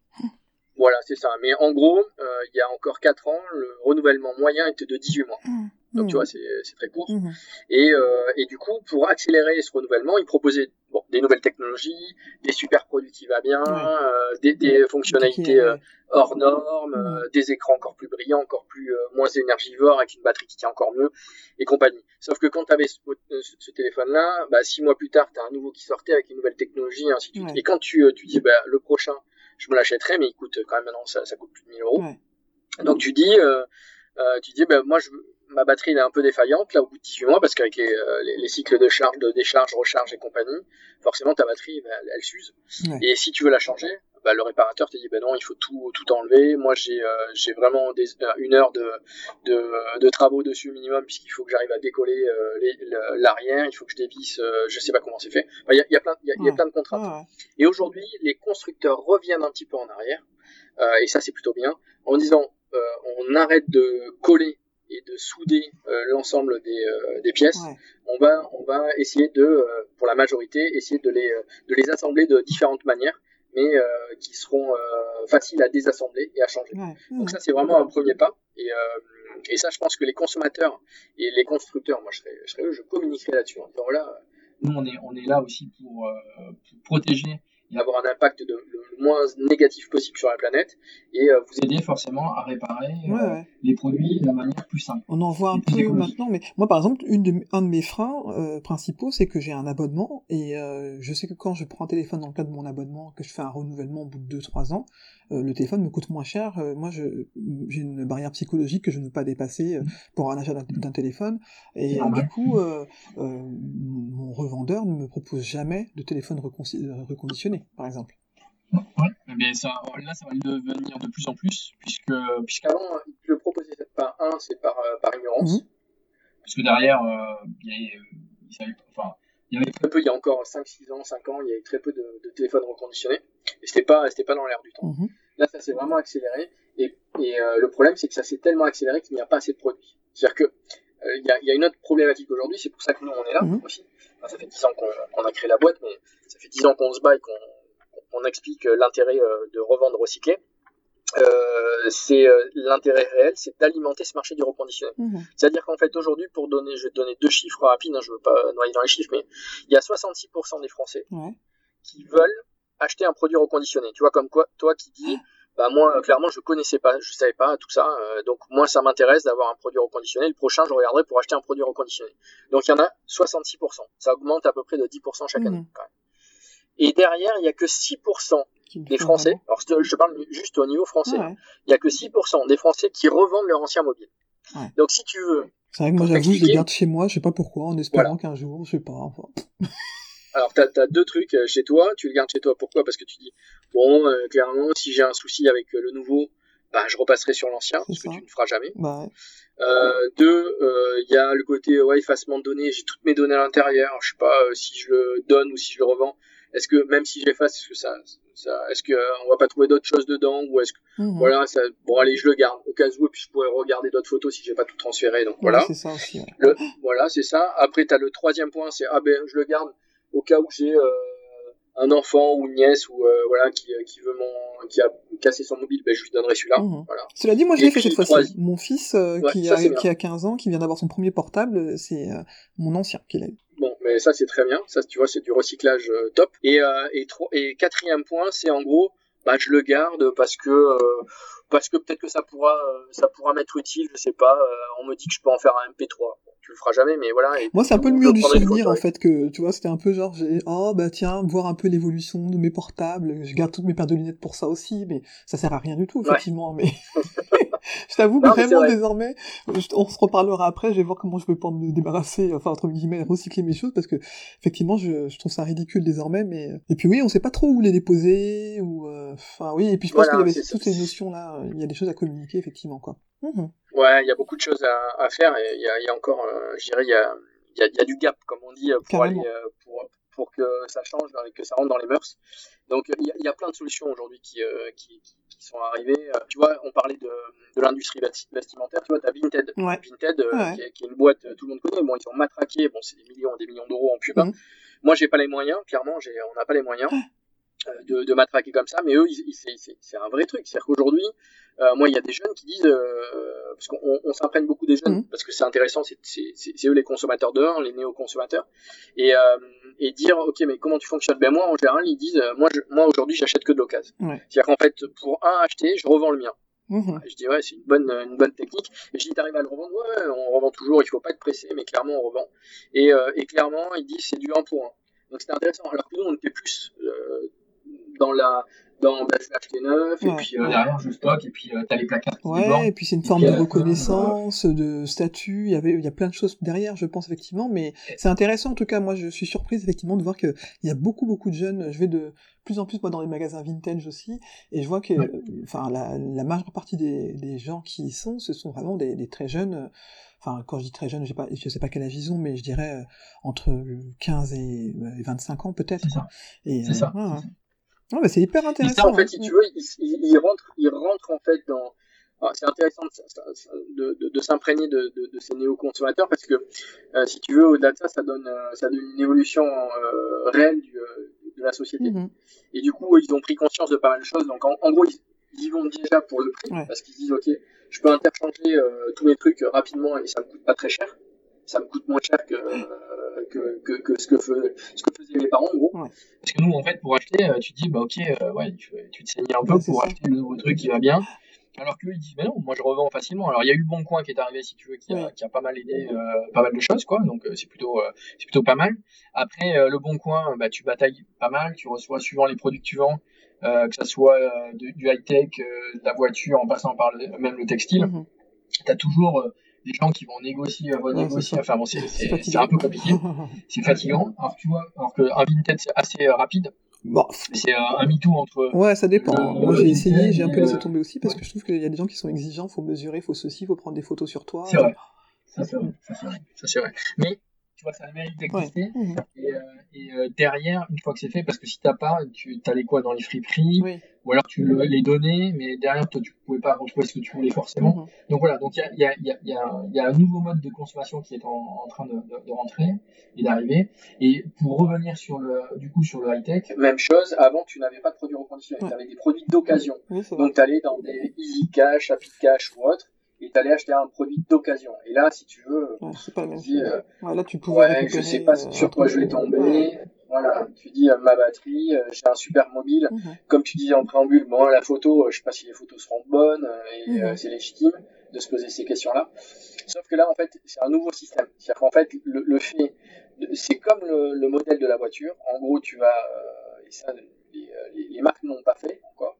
Speaker 6: Voilà, c'est ça. Mais en gros, euh, il y a encore 4 ans, le renouvellement moyen était de 18 mois. Mmh. Donc tu mmh. vois, c'est très court. Mmh. Et, euh, et, du coup, pour accélérer ce renouvellement, ils proposaient bon, des nouvelles technologies, des super produits qui va bien, euh, des, des, fonctionnalités euh, hors normes, euh, des écrans encore plus brillants, encore plus euh, moins énergivores, avec une batterie qui tient encore mieux, et compagnie. Sauf que quand tu avais ce, ce téléphone-là, bah, six mois plus tard, tu as un nouveau qui sortait avec une nouvelle technologie, et ainsi de suite. Et quand tu, tu dis, bah, le prochain, je me l'achèterai, mais il coûte quand même maintenant, ça, ça coûte plus de 1000 euros. Donc tu dis, tu dis, bah, moi, je veux ma batterie est un peu défaillante là au bout de 18 mois parce qu'avec les, euh, les, cycles de charge, de décharge, recharge et compagnie, forcément ta batterie bah, elle, s'use. Et si tu veux la changer, bah, le réparateur te dit ben non il faut tout tout enlever. Moi j'ai euh, j'ai vraiment des, euh, une heure de, de, de travaux dessus minimum puisqu'il faut que j'arrive à décoller l'arrière, il faut que je dévisse, je sais pas comment c'est fait. Il y, a, y, a, plein il y, a, plein de contraintes. Et aujourd'hui les constructeurs reviennent un petit peu en arrière et ça c'est plutôt bien en disant on arrête de coller et de souder l'ensemble des, des pièces, on va on va essayer de, pour la majorité, essayer de les de les assembler de différentes manières mais euh, qui seront euh, faciles à désassembler et à changer. Donc ça, c'est vraiment un premier pas. Et, euh, et ça, je pense que les consommateurs et les constructeurs, moi, je serais, je, serais je communiquerai là-dessus en disant voilà, nous, on est, on est là aussi pour, pour protéger et avoir un impact de, le moins négatif possible sur la planète et euh, vous aider forcément à réparer euh, les produits de la manière plus simple.
Speaker 1: On en voit un peu maintenant, mais moi par exemple, une de, un de mes freins euh, principaux, c'est que j'ai un abonnement et je sais que quand je prends un téléphone dans le cadre de mon abonnement, que je fais un renouvellement au bout de 2-3 ans, le téléphone me coûte moins cher. moi, j'ai une barrière psychologique que je ne veux pas dépasser mmh. pour un achat d'un téléphone et du coup, mon revendeur ne me propose jamais de téléphone reconditionné, par exemple.
Speaker 6: Ouais, mais ça, là, ça va le devenir de plus en plus, puisque puisqu'avant, il le proposait par un, c'est par, euh, par ignorance, mhm. parce que derrière, euh, il, y avait, il, enfin, il y avait très peu, il y a encore 5-6 ans, 5 ans, il y avait très peu de, de téléphones reconditionnés, et c'était pas, c'était pas dans l'air du temps. Mhm. Là, ça s'est vraiment accéléré, et, et euh, le problème, c'est que ça s'est tellement accéléré qu'il n'y a pas assez de produits. C'est-à-dire que il y, a, y, a, une autre problématique aujourd'hui, c'est pour ça que nous on est là mhm. aussi. ça fait 10 ans qu'on a créé la boîte, mais ça fait 10 ans qu'on se bat et qu'on on explique euh, l'intérêt euh, de revendre recyclé. Euh, c'est l'intérêt réel, c'est d'alimenter ce marché du reconditionné. Mhm. C'est-à-dire qu'en fait aujourd'hui, pour donner, je vais te donner deux chiffres rapides, hein, je veux pas noyer dans les chiffres, mais il y a 66% des Français qui veulent acheter un produit reconditionné. Tu vois comme quoi, toi qui dis, bah moi clairement je connaissais pas, je savais pas tout ça, donc moi ça m'intéresse d'avoir un produit reconditionné. Le prochain je regarderai pour acheter un produit reconditionné. Donc il y en a 66%, ça augmente à peu près de 10% chaque année. Mhm. Et derrière, il n'y a que 6% des Français, alors je te parle juste au niveau français, il n'y a que 6% des Français qui revendent leur ancien mobile. Donc si tu veux...
Speaker 1: C'est vrai que moi j'avoue, je les garde chez moi, je sais pas pourquoi, en espérant qu'un jour, je sais pas, enfin... *laughs*
Speaker 6: Alors, tu as, deux trucs euh, chez toi. Tu le gardes chez toi. Pourquoi? Parce que tu dis, bon, euh, clairement, si j'ai un souci avec euh, le nouveau, bah, je repasserai sur l'ancien, ce que tu ne feras jamais. Bah euh, deux, il y a le côté ouais, effacement de données. J'ai toutes mes données à l'intérieur. Je sais pas si je le donne ou si je le revends est-ce que même si j'efface, est-ce que ça, ça est-ce que on va pas trouver d'autres choses dedans ou est-ce que mhm. voilà, ça, bon allez, je le garde au cas où et puis je pourrais regarder d'autres photos si j'ai pas tout transféré. Donc voilà.
Speaker 1: c'est ça aussi.
Speaker 6: Le, voilà, c'est ça. Après tu as le troisième point, c'est ah ben je le garde au cas où j'ai euh, un enfant ou une nièce ou euh, voilà qui, qui veut mon qui a cassé son mobile, ben je lui donnerai celui-là. Mhm. Voilà.
Speaker 1: Cela dit, moi je l'ai fait cette fois-ci. Mon fils euh, qui, a, qui a 15 ans, qui vient d'avoir son premier portable, c'est mon ancien qu'il a eu.
Speaker 6: Bon, mais ça c'est très bien. Ça, tu vois, c'est du recyclage euh, top. Et, euh, et, et quatrième point, c'est en gros, bah, je le garde parce que euh, parce que peut-être que ça pourra ça pourra m'être utile. Je sais pas. on me dit que je peux en faire un MP3 tu le feras jamais, mais voilà.
Speaker 1: Moi, c'est un peu le mur du souvenir, en fait, que, tu vois, c'était un peu genre, oh, bah, tiens, voir un peu l'évolution de mes portables, je garde toutes mes paires de lunettes pour ça aussi, mais ça sert à rien du tout, effectivement, mais *laughs* je t'avoue vraiment, désormais, on se reparlera après, je vais voir comment je peux pas me débarrasser, enfin, entre guillemets, recycler mes choses, parce que, effectivement, je, je trouve ça ridicule désormais, mais, et puis oui, on sait pas trop où les déposer, ou, euh, enfin, oui, et puis je pense qu'il y avait toutes ces notions-là, il y a des choses à communiquer, effectivement, quoi.
Speaker 6: Mmh ouais, il y a beaucoup de choses à, à faire et il y a, y a, encore, euh, je dirais, il y a, y, a, y a, du gap, comme on dit, pour aller, euh, pour, pour que ça change et que ça rentre dans les mœurs. Donc il y a, y a, plein de solutions aujourd'hui qui, euh, qui, qui, sont arrivées. Tu vois, on parlait de, de l'industrie vestimentaire. Tu vois, tu as Vinted, Vinted Qui, est, qui, est, une boîte, tout le monde connaît. Bon, ils ont matraqué. Bon, c'est des millions, des millions d'euros en pub. Mmh. Moi, j'ai pas les moyens. Clairement, j'ai, on n'a pas les moyens. De, de, matraquer comme ça, mais eux, c'est un vrai truc. C'est-à-dire qu'aujourd'hui, euh, moi, il y a des jeunes qui disent, euh, parce qu'on on, s'imprègne beaucoup des jeunes, mmh. parce que c'est intéressant, c'est eux les consommateurs dehors, les néo-consommateurs, et, euh, et dire, ok, mais comment tu fonctionnes? Ben moi, en général, ils disent, moi, moi aujourd'hui, j'achète que de l'occasion. C'est-à-dire qu'en fait, pour un acheter, je revends le mien. Mmh. Je dis ouais, c'est une bonne une bonne technique. Et je dis t'arrives à le revendre, ouais, on revend toujours. Il faut pas être pressé, mais clairement on revend. Et, euh, et clairement ils disent c'est du 1 pour 1. Donc c'est intéressant. Alors que nous on était plus euh, dans la dans neuf, et puis euh, derrière je stocke, et puis euh, t'as les placards qui
Speaker 1: Ouais, et puis c'est une forme de reconnaissance, de statut, il y avait, il y a plein de choses derrière, je pense, effectivement, mais c'est intéressant, en tout cas, moi je suis surprise, effectivement, de voir qu'il y a beaucoup, beaucoup de jeunes, je vais de plus en plus, moi, dans les magasins vintage aussi, et je vois que, enfin, la, la majeure partie des, des gens qui y sont, ce sont vraiment des, des très jeunes, enfin quand je dis très jeune, je pas, je sais pas quel âge ils ont, mais je dirais euh, entre 15 et, 25 ans peut-être.
Speaker 6: C'est ça. C'est ça.
Speaker 1: Non, mais c'est hyper intéressant.
Speaker 6: ça, en fait, si tu veux, il, il, rentre, il rentre en fait dans. c'est intéressant de, de, de, s'imprégner de, de, ces néo-consommateurs parce que euh, si tu veux, au-delà de ça, ça donne, euh, ça donne une évolution euh, réelle du, de la société. Mhm. Et du coup, ils ont pris conscience de pas mal de choses. Donc en, gros, ils, y vont déjà pour le prix parce qu'ils disent ok, je peux interchanger tous mes trucs rapidement et ça me coûte pas très cher. Ça me coûte moins cher que, que, que, que, ce, que ce que faisaient mes parents en gros. Parce que nous, en fait, pour acheter, tu dis bah ok, ouais, tu, tu te saignes un peu pour acheter le nouveau truc qui va bien. Alors qu'eux, ils disent, mais non, moi je revends facilement. Alors il y a eu le Bon Coin qui est arrivé, si tu veux, qui a, qui a pas mal aidé euh, pas mal de choses, quoi. Donc euh, c'est plutôt, euh, c'est plutôt pas mal. Après, le Bon Coin, bah, tu batailles pas mal. Tu reçois suivant les produits que tu vends, que ça soit du high-tech, de la voiture, en passant par même le textile. Mhm. Tu as toujours des gens qui vont négocier, renégocier. enfin bon, c'est un peu compliqué. *laughs* c'est fatigant. Alors tu vois, alors qu'un vintage c'est assez rapide. Bon. C'est un, MeToo entre.
Speaker 1: Ouais, ça dépend. Moi, j'ai essayé, j'ai un peu laissé tomber aussi parce que je trouve qu'il y a des gens qui sont exigeants, faut mesurer, faut ceci, faut prendre des photos sur toi.
Speaker 6: C'est vrai. Ça, c'est vrai. Ça, c'est vrai. Mais tu vois, ça mérite d'exister. Mhm. Et, euh, et euh, derrière, une fois que c'est fait, parce que si t'as pas, tu allais quoi dans les friperies, oui. ou alors tu le, les donnais, mais derrière, toi, tu pouvais pas retrouver ce que tu voulais forcément. Mhm. Donc voilà, donc il y a, y, a, y, a, y a, un nouveau mode de consommation qui est en, en train de, de, de, rentrer et d'arriver. Et pour revenir sur le, du coup, sur le high-tech. Même chose, avant, tu n'avais pas de produits reconditionnés, tu avais des produits d'occasion. donc tu allais dans des Easy Cash, Happy Cash ou autre et t'allais acheter un produit d'occasion. Et là, si tu veux,
Speaker 1: c'est pas tu euh,
Speaker 6: là, tu ouais, je sais pas sur quoi je vais tomber. Voilà, tu dis euh, ma batterie, euh, j'ai un super mobile. Mhm. Comme tu disais en préambule, bon, la photo, je sais pas si les photos seront bonnes et mhm. c'est légitime de se poser ces questions-là. Sauf que là, en fait, c'est un nouveau système. C'est-à-dire qu'en fait, le, le fait, c'est comme le, le, modèle de la voiture. En gros, tu vas, et ça, les, les, les marques n'ont pas fait encore.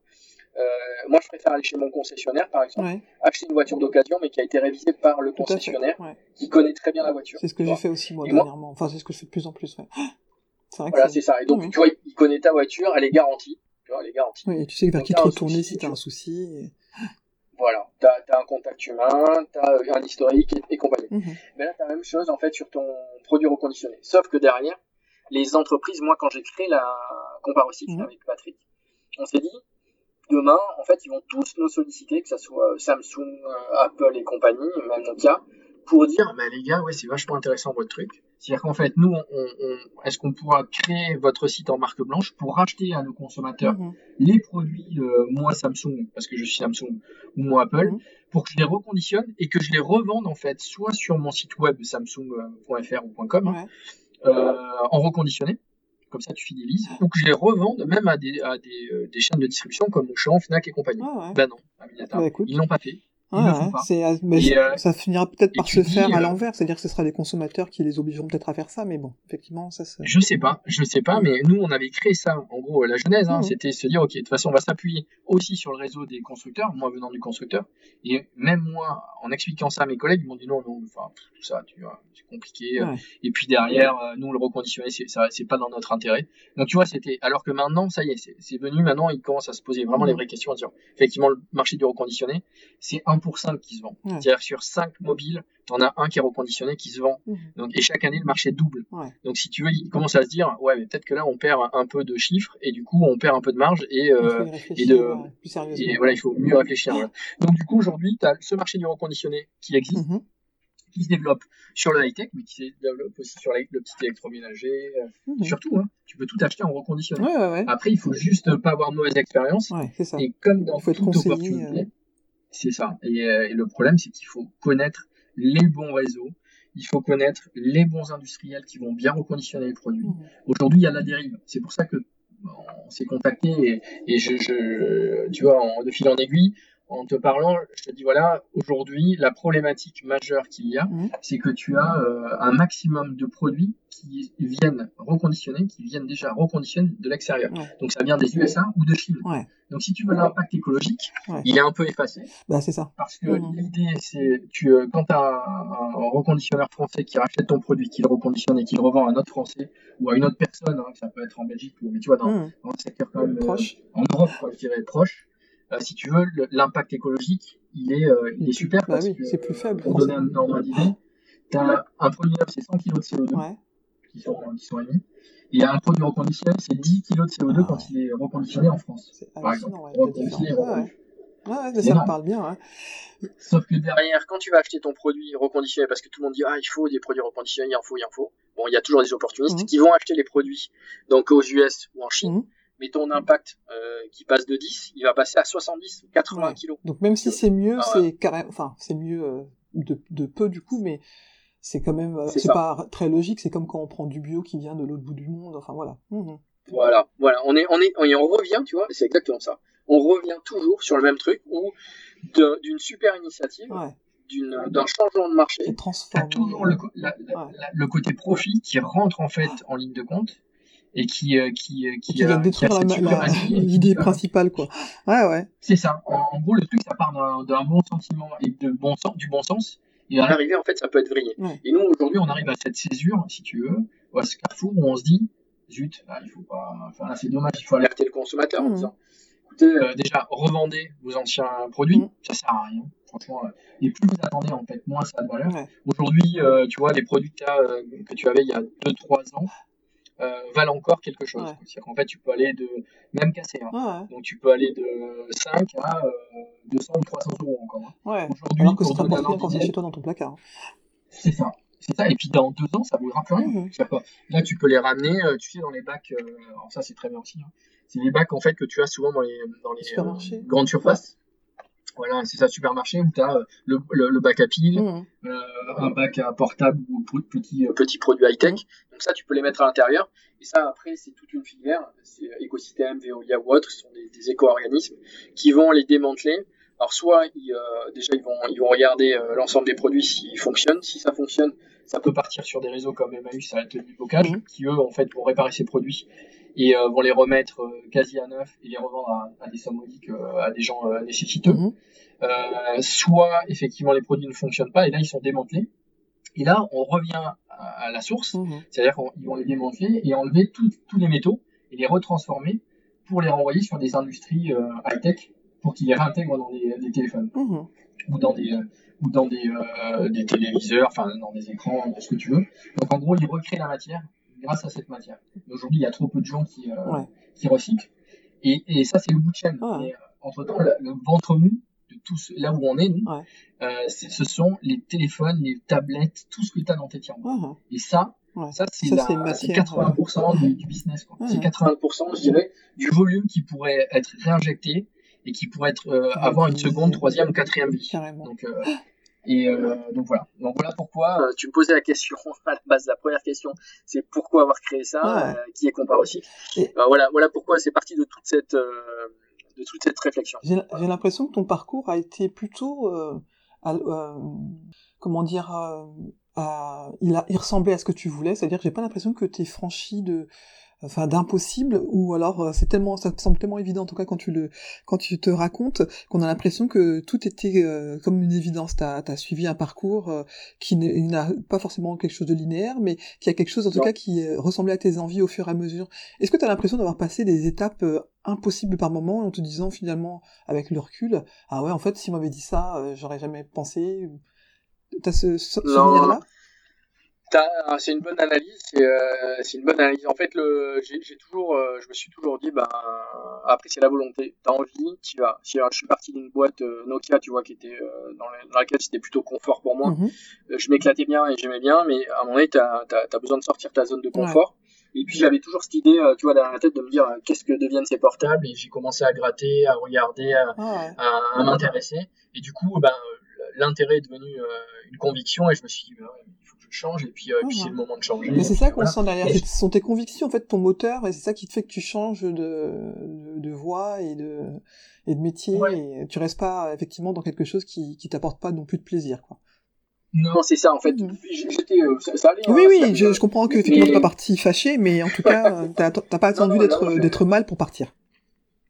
Speaker 6: Euh, moi, je préfère aller chez mon concessionnaire, par exemple, acheter une voiture d'occasion, mais qui a été révisée par le concessionnaire, qui connaît très bien la voiture.
Speaker 1: C'est ce que j'ai fait aussi moi dernièrement. Enfin, c'est ce que je fais de plus en plus.
Speaker 6: voilà, c'est ça. Et donc, tu vois, il connaît ta voiture, elle est garantie. Tu vois, elle est garantie.
Speaker 1: Oui, et tu sais vers qui te retourner si t'as un souci.
Speaker 6: Voilà, t'as as un contact humain, t'as un historique et, compagnie. Mhm. Mais là, t'as la même chose en fait sur ton produit reconditionné. Sauf que derrière, les entreprises, moi, quand j'ai créé la Compare aussi mhm. avec Patrick, on s'est dit, demain, en fait, ils vont tous nous solliciter, que ce soit Samsung, euh, Apple et compagnie, même Nokia, pour dire, bah, les gars, ouais, c'est vachement intéressant votre truc. C'est-à-dire qu'en fait, nous, on, est-ce qu'on pourra créer votre site en marque blanche pour racheter à nos consommateurs mhm. les produits, euh, moi Samsung, parce que je suis Samsung, ou moi Apple, mhm. pour que je les reconditionne et que je les revende en fait, soit sur mon site web samsung.fr ou .com, euh, en reconditionné, comme ça tu fidélises, ou que je les revende même à des, à des, euh, des chaînes de distribution comme Auchan, Fnac et compagnie. Ah Ben non, bah, ils l'ont pas fait.
Speaker 1: Ah, euh, ça finira peut-être par se faire à euh, l'envers, c'est-à-dire que ce sera les consommateurs qui les obligeront peut-être à faire ça, mais bon, effectivement, ça.
Speaker 6: c'est... Je sais pas, je sais pas, mais nous on avait créé ça. En gros, la genèse, hein, c'était se dire, ok, de toute façon, on va s'appuyer aussi sur le réseau des constructeurs, moi venant du constructeur, et même moi, en expliquant ça à mes collègues, ils m'ont dit non, non, enfin tout ça, tu vois, c'est compliqué. Et puis derrière, euh, nous le reconditionner, c'est ça, c'est pas dans notre intérêt. Donc tu vois, c'était, alors que maintenant, ça y est, c'est, venu. Maintenant, ils commencent à se poser vraiment les vraies questions, à dire, effectivement, le marché du reconditionné, c'est un pour 5 qui se vend. C'est-à-dire sur 5 mobiles, tu en as un qui est reconditionné qui se vend. Mhm. Donc, et chaque année, le marché double. Donc si tu veux, il commence à se dire, ouais, mais peut-être que là, on perd un peu de chiffres et du coup, on perd un peu de marge et, euh, et de, et voilà, il faut mieux réfléchir. Donc du coup, aujourd'hui, tu as ce marché du reconditionné qui existe. Mhm. qui se développe sur le high-tech, mais qui se développe aussi sur le petit électroménager, mhm. surtout, hein, tu peux tout acheter en reconditionné. Après, il faut juste pas avoir de mauvaise expérience. Et comme dans toute opportunité, euh, c'est ça. Euh, et, le problème, c'est qu'il faut connaître les bons réseaux. Il faut connaître les bons industriels qui vont bien reconditionner les produits. Mmh. Aujourd'hui, il y a la dérive. C'est pour ça que on s'est contacté et, je, tu vois, en, de fil en aiguille, en te parlant, je te dis voilà, aujourd'hui, la problématique majeure qu'il y a, mmh. c'est que tu as euh, un maximum de produits qui viennent reconditionner, qui viennent déjà reconditionner de l'extérieur. Donc ça vient des USA ou de Chine. Donc si tu veux l'impact écologique, il est un peu effacé.
Speaker 1: Bah, c'est ça.
Speaker 6: Parce que mmh. l'idée, c'est tu euh, quand tu as un, reconditionneur français qui rachète ton produit, qui le reconditionne et qui le revend à un autre français ou à une autre personne, hein, ça peut être en Belgique, ou, mais tu vois, dans, mmh. dans secteur quand même proche. Euh, en Europe, quoi, je dirais proche, si tu veux, l'impact écologique, il est, euh, il est super.
Speaker 1: Bah oui, c'est plus faible.
Speaker 6: Pour donner un ordre d'idée, tu as un produit neuf, c'est 100 kg de CO2 qui, sont, qui sont émis. Et un produit reconditionné, c'est 10 kg de CO2 quand il est reconditionné en France. Par exemple. reconditionné,
Speaker 1: Ouais, ça me parle bien.
Speaker 6: Sauf que derrière, quand tu vas acheter ton produit reconditionné, parce que tout le monde dit ah il faut des produits reconditionnés, il en faut, il en faut. Bon, il y a toujours des opportunistes mhm. qui vont acheter les produits donc aux US ou en Chine. Mhm. Mais ton impact euh, qui passe de 10, il va passer à 70 ou 80 kilos.
Speaker 1: Donc même si c'est mieux, ah c'est carrément, enfin c'est mieux euh, de, de peu du coup, mais c'est quand même, euh, c'est pas très logique. C'est comme quand on prend du bio qui vient de l'autre bout du monde. Enfin voilà. Mhm.
Speaker 6: Voilà, voilà. On est, on est, on, on revient, tu vois. C'est exactement ça. On revient toujours sur le même truc où d'une super initiative, d'un changement de marché, t'as toujours le, le, côté profit qui rentre en fait en ligne de compte et qui euh, qui euh, qui,
Speaker 1: qui va euh, détruire *laughs* l'idée principale quoi. Ouais ouais.
Speaker 6: C'est ça. En, gros le truc ça part d'un bon sentiment et de bon sens, du bon sens et à l'arrivée en fait ça peut être vrillé. Et nous aujourd'hui on arrive à cette césure si tu veux, ou à ce carrefour où on se dit zut là il faut pas, enfin là c'est dommage il faut alerter le consommateur en mmh. disant euh, déjà, revendez vos anciens produits, mm. ça sert à rien. Franchement, euh, et plus vous attendez, en fait, moins ça a de valeur. Aujourd'hui, euh, tu vois, les produits que, que tu avais il y a 2-3 ans, valent encore quelque chose. C'est-à-dire qu'en fait, tu peux aller de, même cassé, hein. donc tu peux aller de 5 à 200 ou 300 euros encore. Hein.
Speaker 1: Ouais. Aujourd'hui, que ça bien quand c'est chez toi dans ton placard. Hein.
Speaker 6: C'est ça. C'est ça, et puis dans deux ans, ça ne vaudra plus rien. Mm Là, tu peux les ramener, tu sais, dans les bacs, alors ça c'est très bien aussi, hein. C'est les bacs en fait que tu as souvent dans les, dans les euh, grandes surfaces. Voilà, c'est ça, supermarché où tu as euh, le, le, bac à piles, mmh. euh, un bac à portable ou petit, petit produit high-tech. Donc ça, tu peux les mettre à l'intérieur. Et ça, après, c'est toute une filière. C'est écosystème, Veolia ou autre, ce sont des, des éco-organismes qui vont les démanteler. Alors soit, ils, déjà, ils vont, ils vont regarder l'ensemble des produits s'ils fonctionnent. Si ça fonctionne, ça peut partir sur des réseaux comme Emmaüs à du bocage, mmh. qui eux, en fait, vont réparer ces produits et euh, vont les remettre euh, quasi à neuf et les revendre à, des sommes modiques euh, à des gens nécessiteux. Mhm. soit effectivement les produits ne fonctionnent pas et là ils sont démantelés. Et là on revient à, la source, mhm. c'est-à-dire qu'ils vont les démanteler et enlever tous les métaux et les retransformer pour les renvoyer sur des industries high-tech pour qu'ils les réintègrent dans des, téléphones mhm. ou dans des ou dans des, des téléviseurs, enfin dans des écrans, ce que tu veux. Donc en gros, ils recréent la matière grâce à cette matière. Aujourd'hui, il y a trop peu de gens qui, euh, qui recyclent. Et, et ça, c'est le bout de chaîne. Euh, entre-temps, le, ventre mou de tout ce, là où on est, nous, euh, ce sont les téléphones, les tablettes, tout ce que tu as dans tes tiroirs. Et ça, ça, c'est 80% du, business. C'est 80%, je dirais, du volume qui pourrait être réinjecté et qui pourrait être, euh, avoir une seconde, troisième quatrième vie. Donc, euh, et euh, donc voilà. Donc voilà pourquoi euh, tu me posais la question *laughs* à la base. La première question, c'est pourquoi avoir créé ça, euh, qui est Compare aussi. voilà, voilà pourquoi c'est parti de toute cette de toute cette réflexion.
Speaker 1: J'ai l'impression que ton parcours a été plutôt, comment dire, il, a, il ressemblait à ce que tu voulais. C'est-à-dire que j'ai pas l'impression que tu es franchi de enfin d'impossible ou alors euh, c'est tellement ça te semble tellement évident en tout cas quand tu le quand tu te racontes qu'on a l'impression que tout était euh, comme une évidence. T'as as suivi un parcours euh, qui n'a pas forcément quelque chose de linéaire mais qui a quelque chose en tout cas qui ressemblait à tes envies au fur et à mesure. Est-ce que tu as l'impression d'avoir passé des étapes impossibles par moment en te disant finalement avec le recul ah ouais en fait si m'avait dit ça j'aurais jamais pensé? T'as ce, ce souvenir là
Speaker 6: c'est une bonne analyse. Euh, c'est une bonne analyse. En fait, j'ai toujours, euh, je me suis toujours dit, ben, après c'est la volonté. T'as envie, tu vas. Si je suis parti d'une boîte euh, Nokia, tu vois, qui était dans, laquelle c'était plutôt confort pour moi. Mhm. je m'éclatais bien et j'aimais bien, mais à un moment donné, t'as as, besoin de sortir ta zone de confort. Et puis j'avais toujours cette idée, tu vois, dans la tête de me dire qu'est-ce que deviennent ces portables? Et j'ai commencé à gratter, à regarder, à, à, m'intéresser. Et du coup, ben, l'intérêt est devenu une conviction et je me suis dit, ben, change et puis, euh, puis c'est le moment de changer.
Speaker 1: Mais c'est ça qu'on sent derrière, ce sont tes convictions en fait, ton moteur et c'est ça qui te fait que tu changes de, de, de voie et de et de métier et tu restes pas effectivement dans quelque chose qui qui t'apporte pas non plus de plaisir quoi.
Speaker 6: Non, c'est ça en fait. J'étais, ça, allait,
Speaker 1: Oui, hein, oui, je, je, comprends que effectivement t'es pas parti fâché, mais en tout cas, *laughs* t'as pas attendu d'être d'être mal pour partir.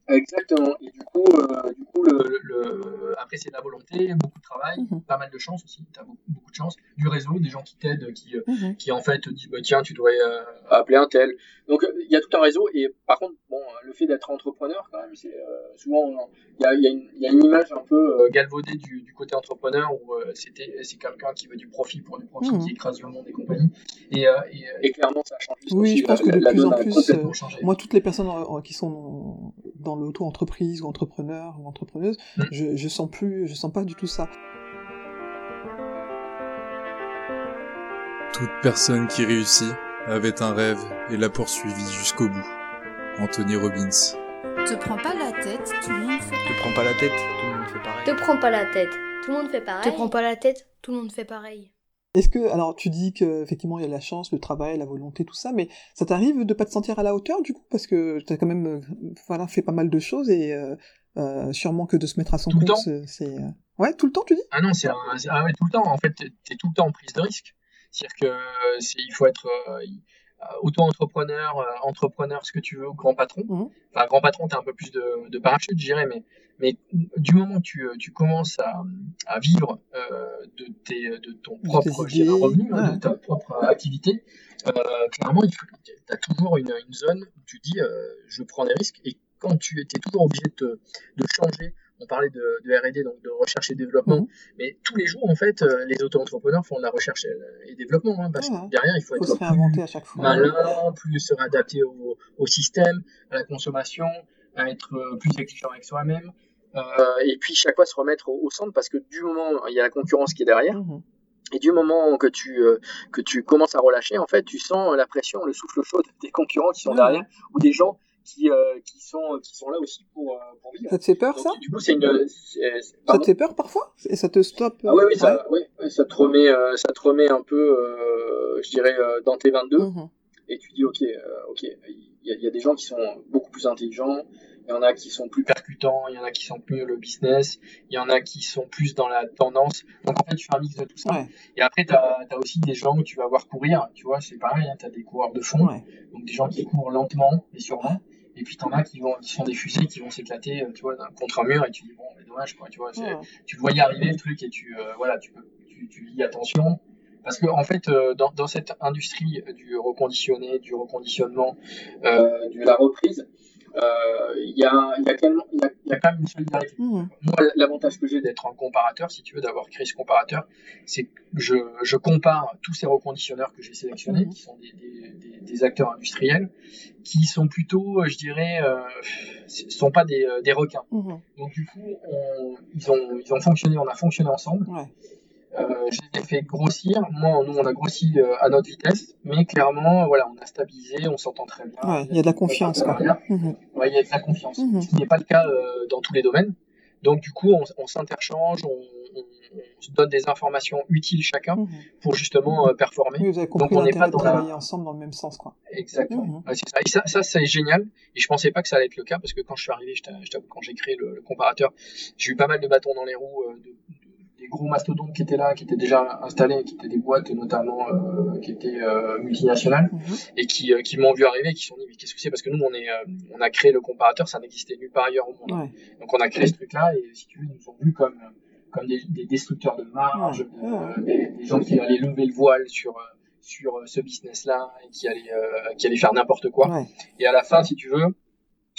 Speaker 6: Exactement. Et du coup, euh, du coup le, le, après, c'est de la volonté, beaucoup de travail, mhm. pas mal de chance aussi. Tu as beaucoup, beaucoup, de chance. Du réseau, des gens qui t'aident, qui, euh, mhm. qui en fait te disent bah, tiens, tu devrais euh, appeler un tel. Donc, il y a tout un réseau. Et par contre, bon, le fait d'être entrepreneur, quand même, c'est souvent, il y a, y, a y a, une image un peu galvaudée du, du, côté entrepreneur où c'était c'est quelqu'un qui veut du profit pour du profit, mhm. qui écrase le monde des compagnies. Et, et, et, clairement, ça change.
Speaker 1: Oui, je pense que de plus en plus, moi, toutes les personnes qui sont dans l'auto-entreprise ou entrepreneur ou entrepreneuse, je, je sens plus, je sens pas du tout ça.
Speaker 7: Toute personne qui réussit avait un rêve et l'a poursuivi jusqu'au bout. Anthony Robbins.
Speaker 8: Te prends pas la tête, tout le monde fait.
Speaker 9: Te prends pas la tête, tout le monde fait pareil.
Speaker 3: Te prends pas la tête, tout le monde fait pareil.
Speaker 4: Te prends pas la tête, tout le monde fait pareil.
Speaker 1: Est-ce que, alors tu dis qu'effectivement il y a la chance, le travail, la volonté, tout ça, mais ça t'arrive de pas te sentir à la hauteur du coup? Parce que tu as quand même euh, voilà, fait pas mal de choses et euh, euh, sûrement que de se mettre à son compte, c'est. Ouais, tout le temps tu dis?
Speaker 6: Ah non, c'est ah ouais, tout le temps. En fait, t'es tout le temps en prise de risque. C'est-à-dire que il faut être auto-entrepreneur, entrepreneur, ce que tu veux, grand patron. Mmh. Enfin, grand patron, tu as un peu plus de, de parachute, je dirais, mais, mais du moment que tu, tu commences à, à vivre euh, de, tes, de ton propre revenu, hein, de ta propre activité, euh, clairement, tu as toujours une, une, zone où tu dis, euh, je prends des risques, et quand tu étais toujours obligé de, de changer on parlait de, R&D, donc de recherche et développement, mhm. mais tous les jours, en fait, euh, les auto-entrepreneurs font de la recherche et développement, hein, parce que derrière, il faut, être
Speaker 1: plus à chaque fois.
Speaker 6: malin, plus se réadapter au, système, à la consommation, à être euh, plus exigeant avec soi-même, euh, et puis chaque fois se remettre au, centre, parce que du moment, il y a la concurrence qui est derrière, mhm. Et du moment que tu, que tu commences à relâcher, en fait, tu sens la pression, le souffle chaud des concurrents qui sont derrière, ou des gens qui, euh, qui, sont, qui sont là aussi pour, euh, pour vivre.
Speaker 1: Ça te fait peur, ça
Speaker 6: Du coup, c'est une.
Speaker 1: Ça te fait peur parfois Et ça te stoppe
Speaker 6: Ah oui, oui, ça, oui, ça, te remet, euh, ça te remet un peu, je dirais, dans tes 22. Mhm. Et tu dis, ok, ok, il y, y, a des gens qui sont beaucoup plus intelligents, il y en a qui sont plus percutants, il y en a qui sont plus le business, il y en a qui sont plus dans la tendance. Donc en fait, tu fais un mix de tout ça. Et après, tu as, aussi des gens où tu vas voir courir, tu vois, c'est pareil, hein, tu as des coureurs de fond, donc des gens qui courent lentement mais sûrement. Et puis t'en as qui vont, qui sont des fusées qui vont s'éclater, euh, tu vois, contre un mur et tu dis bon, mais dommage quoi, tu vois, tu vois y arriver le truc et tu, euh, voilà, tu, tu, tu dis attention. Parce que en fait, euh, dans, dans, cette industrie du reconditionné, du reconditionnement, de la reprise, il y, a, y, a y, a, quand même une solidarité. Mmh. Moi, l'avantage que j'ai d'être un comparateur, si tu veux, d'avoir créé ce comparateur, c'est que je, je, compare tous ces reconditionneurs que j'ai sélectionnés, mmh. qui sont des, des, des, acteurs industriels, qui sont plutôt, je dirais, euh, sont pas des, des requins. Mmh. Donc du coup, on, ils, ont, ils ont fonctionné, on a fonctionné ensemble. Ouais. Euh, je les ai fait grossir. Moi, nous, on a grossi euh, à notre vitesse, mais clairement, voilà, on a stabilisé, on s'entend très bien.
Speaker 1: Ouais, il y a de la confiance. Quoi.
Speaker 6: Mhm. Ouais, il y a de la confiance, mhm. ce qui n'est pas le cas euh, dans tous les domaines. Donc, du coup, on, on s'interchange, on, on, se donne des informations utiles chacun mhm. pour justement performer.
Speaker 1: Oui, vous avez compris Donc, on n'est pas dans la... ensemble dans le même sens, quoi.
Speaker 6: Exactement. Ouais, ça. Et ça, ça c'est génial. Et je pensais pas que ça allait être le cas parce que quand je suis arrivé, je t'avoue, quand j'ai créé le, le comparateur, j'ai eu pas mal de bâtons dans les roues de, des gros mastodontes qui étaient là, qui étaient déjà installés, qui étaient des boîtes notamment euh, qui étaient euh, multinationales mhm. et qui, euh, qui m'ont vu arriver, qui se sont dit mais qu'est-ce que c'est? Parce que nous on est on a créé le comparateur, ça n'existait nulle part ailleurs au monde. Donc on a créé ce truc-là et si tu veux ils nous ont vus comme comme des, des destructeurs de marge, des, gens qui allaient lever le voile sur sur ce business-là et qui allaient qui allaient faire n'importe quoi. Et à la fin, si tu veux,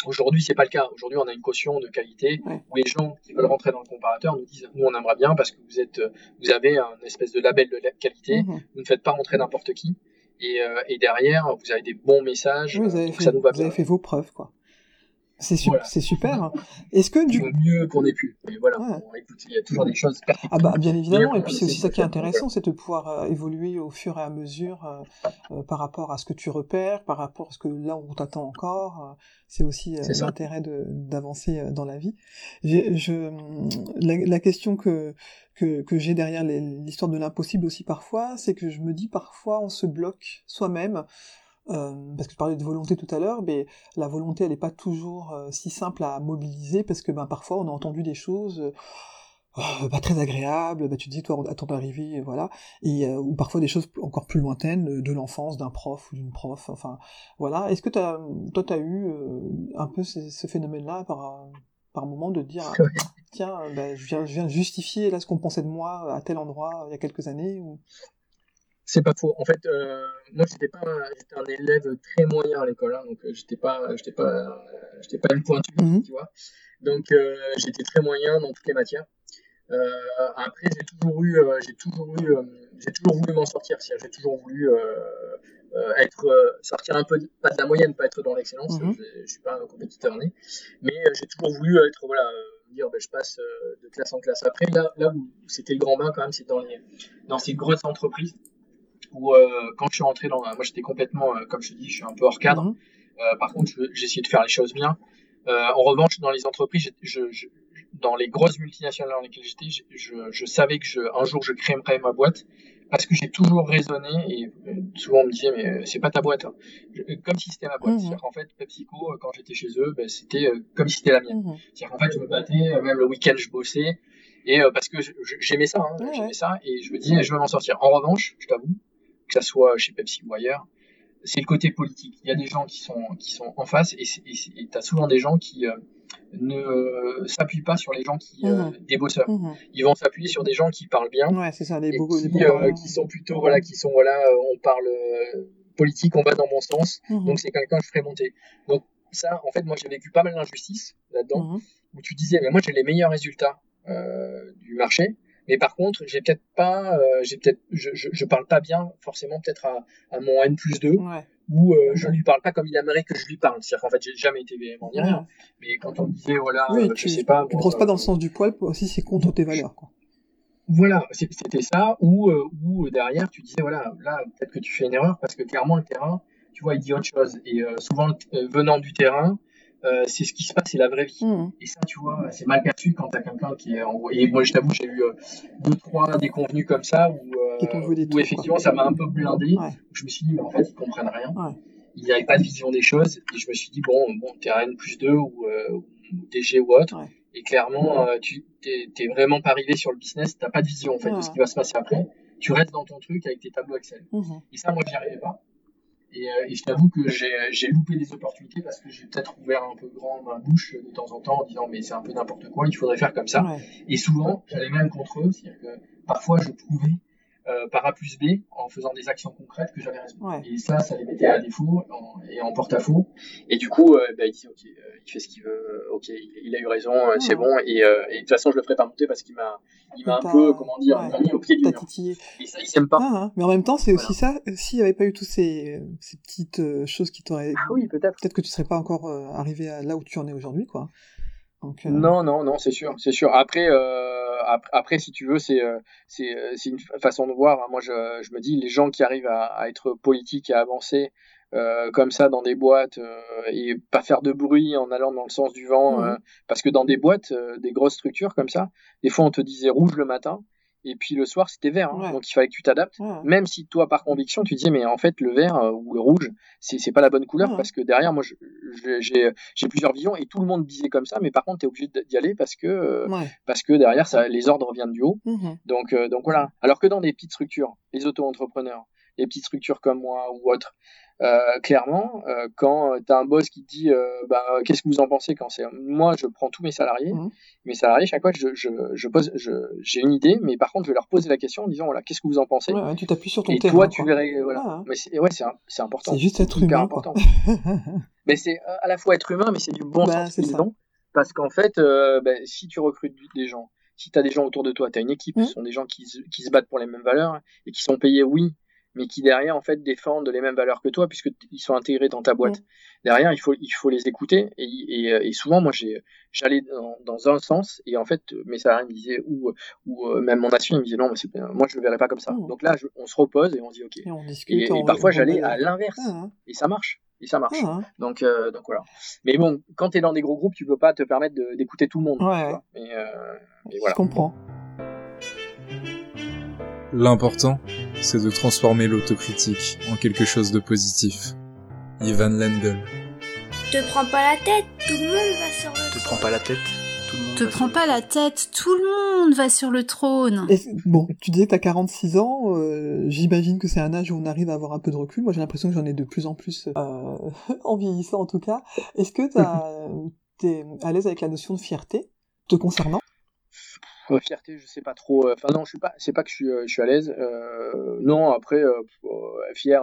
Speaker 6: Aujourd'hui, c'est pas le cas. Aujourd'hui, on a une caution de qualité où les gens qui veulent rentrer dans le comparateur nous disent nous on aimerait bien parce que vous êtes vous avez un espèce de label de qualité. Mhm. Vous ne faites pas rentrer n'importe qui. Et, euh, et, derrière, vous avez des bons messages.
Speaker 1: vous avez, fait, ça nous va vous avez fait vos preuves, quoi. C'est super. Est-ce que du
Speaker 6: mieux qu'on ait pu. voilà. écoute, il y a toujours des choses.
Speaker 1: Ah bah bien évidemment. Et puis c'est aussi ça qui est intéressant, c'est de pouvoir euh, évoluer au fur et à mesure euh, euh, par rapport à ce que tu repères, par rapport à ce que là on t'attend encore. c'est aussi l'intérêt d'avancer dans la vie. Je, la, la, question que que, que j'ai derrière l'histoire de l'impossible aussi parfois, c'est que je me dis parfois on se bloque soi-même euh, parce que je parlais de volonté tout à l'heure, mais la volonté elle n'est pas toujours euh, si simple à mobiliser parce que ben parfois on a entendu des choses euh, pas très agréables, bah, tu te dis toi attends d'arriver, voilà, et ou parfois des choses encore plus lointaines de l'enfance d'un prof ou d'une prof, enfin voilà. Est-ce que as, toi t'as eu un peu ce, phénomène-là par par moment de dire *laughs* tiens ben, je viens je viens justifier là ce qu'on pensait de moi à tel endroit il y a quelques années ou?
Speaker 6: C'est pas faux. En fait, euh, moi, j'étais pas, j'étais un élève très moyen à l'école, hein, donc euh, j'étais pas, j'étais pas, euh, j'étais pas une pointue, mhm. tu vois. Donc, euh, j'étais très moyen dans toutes les matières. Euh, après, j'ai toujours eu, j'ai toujours eu j'ai toujours voulu m'en sortir. J'ai toujours voulu être sortir un peu pas de la moyenne, pas être dans l'excellence. Mhm. Je, suis pas un compétiteur né, mais j'ai toujours voulu être voilà dire ben, je passe de classe en classe. Après là, là où c'était le grand bain quand même, c'est dans les dans ces grosses entreprises où quand je suis rentré dans moi j'étais complètement comme je te dis je suis un peu hors cadre. Mhm. par contre j'ai essayé de faire les choses bien. en revanche dans les entreprises je, je, dans les grosses multinationales dans lesquelles j'étais, je, je, savais que je, un jour je créerais ma boîte parce que j'ai toujours raisonné et euh, souvent on me disait mais euh, c'est pas ta boîte, hein. comme si c'était ma boîte. Mmh. C'est-à-dire qu'en fait PepsiCo euh, quand j'étais chez eux, ben, c'était comme si c'était la mienne. Mmh. C'est-à-dire qu'en fait je me battais, même le week-end je bossais et parce que j'aimais ça, hein, j'aimais ça et je me disais je vais m'en sortir. En revanche, je t'avoue, que ça soit chez Pepsi ou ailleurs, c'est le côté politique. Il y a des gens qui sont qui sont en face et tu as souvent des gens qui ne s'appuient pas sur les gens qui euh, mhm. des bosseurs. Mhm. Ils vont s'appuyer sur des gens qui parlent bien.
Speaker 1: Ouais, c'est ça, des
Speaker 6: qui, euh, qui sont plutôt voilà, qui sont voilà, euh, on parle politique, on va dans mon sens. Mhm. Donc c'est quelqu'un que je ferai monter. Donc ça, en fait, moi j'ai vécu pas mal d'injustices là-dedans où tu disais mais moi j'ai les meilleurs résultats du marché. Mais par contre, j'ai peut-être pas, j'ai peut-être, je, je, je, parle pas bien forcément peut-être à, à mon N plus 2. Ouais où euh, je lui parle pas comme il aimerait que je lui parle. C'est-à-dire qu'en fait, j'ai jamais été véhément ni rien. Mais quand on me disait, voilà,
Speaker 1: oui, euh, tu, je sais pas. Tu brosses pas dans le sens du poil aussi, c'est contre tes valeurs, quoi.
Speaker 6: Voilà, c'était ça, ou, euh, ou derrière, tu disais, voilà, là, peut-être que tu fais une erreur, parce que clairement, le terrain, tu vois, il dit autre chose. Et souvent, venant du terrain, euh, c'est ce qui se passe, c'est la vraie vie. Mmh. Et ça, tu vois, c'est mal perçu quand t'as quelqu'un qui est en... Et moi, je t'avoue, j'ai eu euh, deux, trois déconvenus comme ça où, euh, où effectivement, ça m'a un peu blindé. Je me suis dit, mais en fait, ils comprennent rien. Ouais. Il n'y avait pas de vision des choses. Et je me suis dit, bon, bon t'es N plus 2 ou, DG ou autre. Et clairement, tu t'es vraiment pas arrivé sur le business, t'as pas de vision en fait de ce qui va se passer après. Tu restes dans ton truc avec tes tableaux Excel. Mmh. Et ça, moi, j'y arrivais pas. Et, euh, et je t'avoue que j'ai loupé des opportunités parce que j'ai peut-être ouvert un peu grand ma bouche de temps en temps en disant mais c'est un peu n'importe quoi, il faudrait faire comme ça. Et souvent, j'allais même contre eux, c'est-à-dire que parfois je prouvais euh, par A plus B en faisant des actions concrètes que j'avais raison. Et ça, ça les mettait à défaut et en porte-à-faux. Et du coup, euh, bah, il dit ok, euh, il fait ce qu'il veut, ok, il, a eu raison, c'est bon. Et, et, de toute façon, je le ferai pas monter parce qu'il m'a, il m'a un peu, comment dire, mis au pied du mur. Et ça, il s'aime pas.
Speaker 1: Ah, hein. Mais en même temps, c'est aussi ça. S'il n'y avait pas eu toutes ces, ces petites choses qui t'auraient,
Speaker 6: ah oui, peut-être.
Speaker 1: Peut-être que tu serais pas encore arrivé à là où tu en es aujourd'hui, quoi.
Speaker 6: Donc, non, non, non, c'est sûr, c'est sûr. Après. Euh, après, si tu veux, c'est euh, euh, c'est une façon de voir. Hein. Moi, je, je me dis, les gens qui arrivent à, à être politiques et à avancer euh, comme ça dans des boîtes euh, et pas faire de bruit en allant dans le sens du vent, mmh. parce que dans des boîtes, des grosses structures comme ça, des fois on te disait rouge le matin, et puis le soir c'était vert hein. donc il fallait que tu t'adaptes. Même si toi par conviction tu disais mais en fait le vert euh, ou le rouge c'est c'est pas la bonne couleur parce que derrière moi j'ai j'ai plusieurs visions et tout le monde disait comme ça mais par contre tu es obligé d'y aller parce que euh, parce que derrière ça les ordres viennent du haut. Mmh donc euh, donc voilà. Alors que dans des petites structures les auto-entrepreneurs les petites structures comme moi ou autres euh, clairement, euh, quand tu as un boss qui te dit euh, bah, qu'est-ce que vous en pensez quand c'est moi je prends tous mes salariés, mmh. mes salariés chaque fois je, je, je pose j'ai une idée mais par contre je vais leur poser la question en disant voilà qu'est-ce que vous en pensez?
Speaker 1: Ouais, tu t'appuies sur ton
Speaker 6: et
Speaker 1: terrain,
Speaker 6: toi tu verrais voilà. Ah, hein. mais c'est ouais c'est c'est important.
Speaker 1: C'est juste être humain
Speaker 6: important. *laughs* Mais c'est à la fois être humain mais c'est du bon bah, sens dedans parce qu'en fait bah, si tu recrutes des gens si tu as des gens autour de toi, tu as une équipe, mmh. ce sont des gens qui, qui se battent pour les mêmes valeurs et qui sont payés, oui, mais qui derrière en fait défendent les mêmes valeurs que toi puisque ils sont intégrés dans ta boîte. Mm. Derrière, il faut il faut les écouter et, et, et souvent moi j'ai j'allais dans, dans, un sens et en fait mes salariés me disaient ou ou euh, même mon associé me disait non mais moi je le verrai pas comme ça. Mm. Donc là on se repose et on dit ok. Et, on discute, et, parfois j'allais à l'inverse ah, hein. et ça marche et ça marche. Hein. donc, euh, donc voilà. Mais bon, quand tu es dans des gros groupes, tu peux pas te permettre d'écouter tout le monde.
Speaker 1: Ouais.
Speaker 6: Et, euh, voilà.
Speaker 1: Je comprends.
Speaker 7: L'important, c'est de transformer l'autocritique en quelque chose de positif. Ivan Lendl.
Speaker 4: Te prends pas la tête, tout le monde va sur le
Speaker 9: Te prends pas la tête, tout le monde
Speaker 8: Te prends pas la tête, tout le monde va sur le trône.
Speaker 1: bon, tu disais que t'as 46 ans, euh, j'imagine que c'est un âge où on arrive à avoir un peu de recul. Moi j'ai l'impression que j'en ai de plus en plus, euh, *laughs* en vieillissant en tout cas. Est-ce que *laughs* t'es à l'aise avec la notion de fierté te concernant?
Speaker 6: Fierté, je sais pas trop. Enfin non, je suis pas. C'est pas que je suis, euh, je suis à l'aise. Euh, non, après, euh, fier.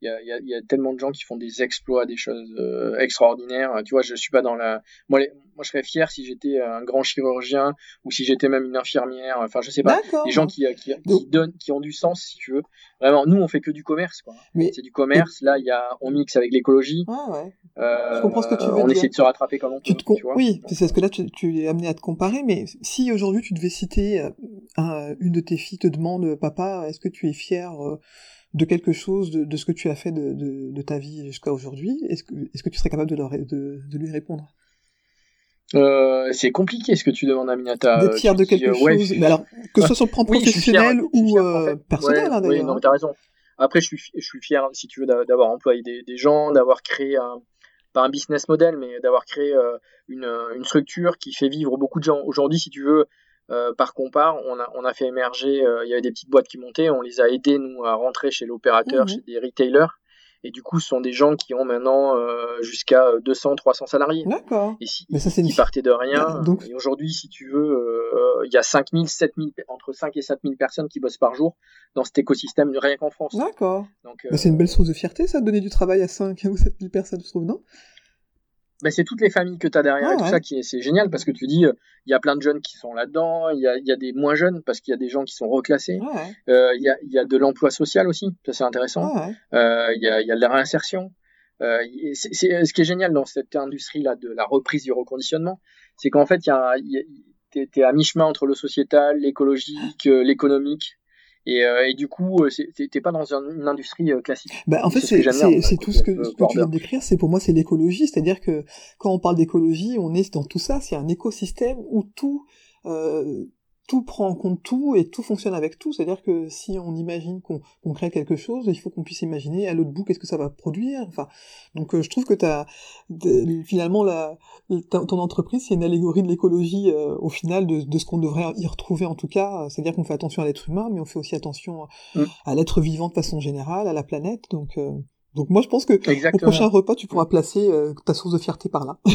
Speaker 6: Il y a, y, a, y a, tellement de gens qui font des exploits, des choses extraordinaires. Tu vois, je suis pas dans la. Moi, les, Moi, je serais fier si j'étais un grand chirurgien ou si j'étais même une infirmière. Enfin, je sais pas. Des gens qui, qui, qui, donnent, qui ont du sens, si tu veux. Vraiment, nous, on fait que du commerce, quoi. C'est du commerce. Là, il y a, on mixe avec l'écologie.
Speaker 1: Ah ouais.
Speaker 6: Euh, je comprends ce que tu veux on essaie de se rattraper comme on peut. Tu, tu vois
Speaker 1: oui, c'est ce que là, tu, tu, es amené à te comparer. Mais si aujourd'hui, tu devais citer euh, une de tes filles te demande, papa, est-ce que tu es fier euh, de quelque chose, de, de, ce que tu as fait de, de, de ta vie jusqu'à aujourd'hui, est-ce que, tu serais capable de, leur, de, de lui répondre?
Speaker 6: Euh, c'est compliqué ce que tu demandes à Minata.
Speaker 1: D'être fier de quelque chose, mais alors, que ce soit sur le plan professionnel ou euh, personnel, hein.
Speaker 6: Oui, non, t'as raison. Après, je suis, je suis fier, si tu veux, d'avoir employé des, des gens, d'avoir créé un, pas un business model, mais d'avoir créé euh, une, une, structure qui fait vivre beaucoup de gens. Aujourd'hui, si tu veux, euh, par compare, on a, on a fait émerger, euh, il y avait des petites boîtes qui montaient, on les a aidés, nous, à rentrer chez l'opérateur, mhm. chez des retailers. Et du coup, ce sont des gens qui ont maintenant euh, jusqu'à 200, 300 salariés.
Speaker 1: D'accord.
Speaker 6: Et si, Mais ça, c'est qui partaient de rien. Donc... Et aujourd'hui, si tu veux, il y a 5000, 7000, entre 5 et 7000 personnes qui bossent par jour dans cet écosystème, rien qu'en France.
Speaker 1: D'accord. Donc, c'est une belle source de fierté, ça, de donner du travail à 5 ou 7000 personnes, je trouve, non?
Speaker 6: Ben, c'est toutes les familles que tu as derrière et tout ça qui est, c'est génial parce que tu dis, euh, il y a plein de jeunes qui sont là-dedans, il y a, y a, des moins jeunes parce qu'il y a des gens qui sont reclassés, euh, il y, a, y, a, de l'emploi social aussi, ça c'est intéressant, euh, il y, a, y a de la réinsertion. Euh, c'est, ce qui est génial dans cette industrie-là de la reprise du reconditionnement, c'est qu'en fait, il y a, t'es, t'es à mi-chemin entre le sociétal, l'écologique, l'économique, et, euh, et, du coup, euh, t'es pas dans une industrie euh, classique.
Speaker 1: Bah, en fait, c'est tout ce que, ce que tu viens de décrire. C'est pour moi, c'est l'écologie. C'est-à-dire que quand on parle d'écologie, on est dans tout ça. C'est un écosystème où tout euh, tout prend en compte tout et tout fonctionne avec tout. C'est-à-dire que si on imagine qu'on crée quelque chose, il faut qu'on puisse imaginer à l'autre bout qu'est-ce que ça va produire. Enfin, donc euh, je trouve que as, finalement la, ton entreprise c'est une allégorie de l'écologie euh, au final de, de ce qu'on devrait y retrouver en tout cas. C'est-à-dire qu'on fait attention à l'être humain, mais on fait aussi attention mm. à l'être vivant de façon générale, à la planète. Donc euh, donc moi je pense que au prochain repas tu pourras placer ta source de fierté par là. *laughs*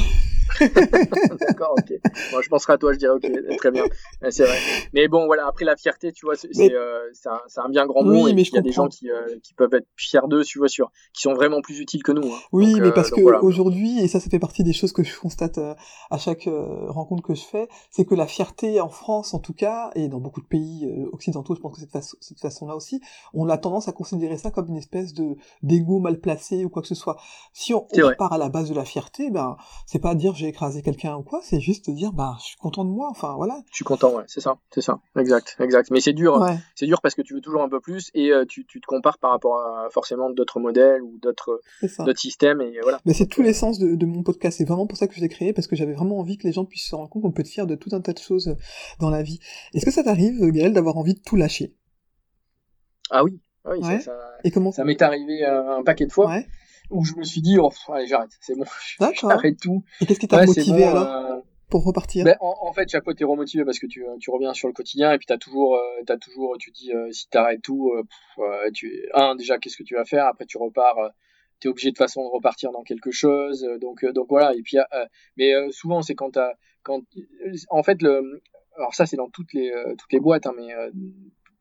Speaker 6: D'accord, ok. Moi, je penserai à toi, je dirais ok, très bien. C'est vrai. Mais bon, voilà, après la fierté, tu vois, c'est euh, un, un, bien grand mot. Oui, mais il y a des gens qui, euh, qui peuvent être fiers d'eux, tu vois, sur, qui sont vraiment plus utiles que nous. Hein.
Speaker 1: Oui, mais euh, parce que aujourd'hui, et ça, ça fait partie des choses que je constate euh, à chaque rencontre que je fais, c'est que la fierté en France, en tout cas, et dans beaucoup de pays occidentaux, je pense que c'est de cette façon-là aussi, on a tendance à considérer ça comme une espèce de d'ego mal placé ou quoi que ce soit. Si on, on part à la base de la fierté, ben, c'est pas dire j'ai écraser quelqu'un ou quoi, c'est juste dire bah je suis content de moi, enfin voilà.
Speaker 6: Je suis content, ouais, c'est ça, c'est ça, exact, exact. Mais c'est dur, c'est dur parce que tu veux toujours un peu plus et euh, tu, tu, te compares par rapport à forcément d'autres modèles ou d'autres d'autres systèmes et voilà.
Speaker 1: Mais c'est tout l'essence de, de, mon podcast. C'est vraiment pour ça que je l'ai créé parce que j'avais vraiment envie que les gens puissent se rendre compte qu'on peut être fier de tout un tas de choses dans la vie. Est-ce que ça t'arrive, Gaël, d'avoir envie de tout lâcher?
Speaker 6: Ah oui, ah oui, ça, ça, et comment ça m'est arrivé un, paquet de fois. Ouais où je me suis dit, oh, allez, j'arrête, c'est bon, *laughs* j'arrête tout.
Speaker 1: Et qu'est-ce qui t'a motivé alors euh, pour repartir?
Speaker 6: ben, en, fait, chaque fois, t'es remotivé parce que tu, tu reviens sur le quotidien et puis t'as toujours, euh, toujours, tu dis, euh, si t'arrêtes tout, euh, tu, un, déjà, qu'est-ce que tu vas faire? Après, tu repars, t'es obligé de façon de repartir dans quelque chose. donc, donc voilà. Et puis, mais souvent, c'est quand t'as, quand, en fait, le, alors ça, c'est dans toutes les, toutes les boîtes, hein, mais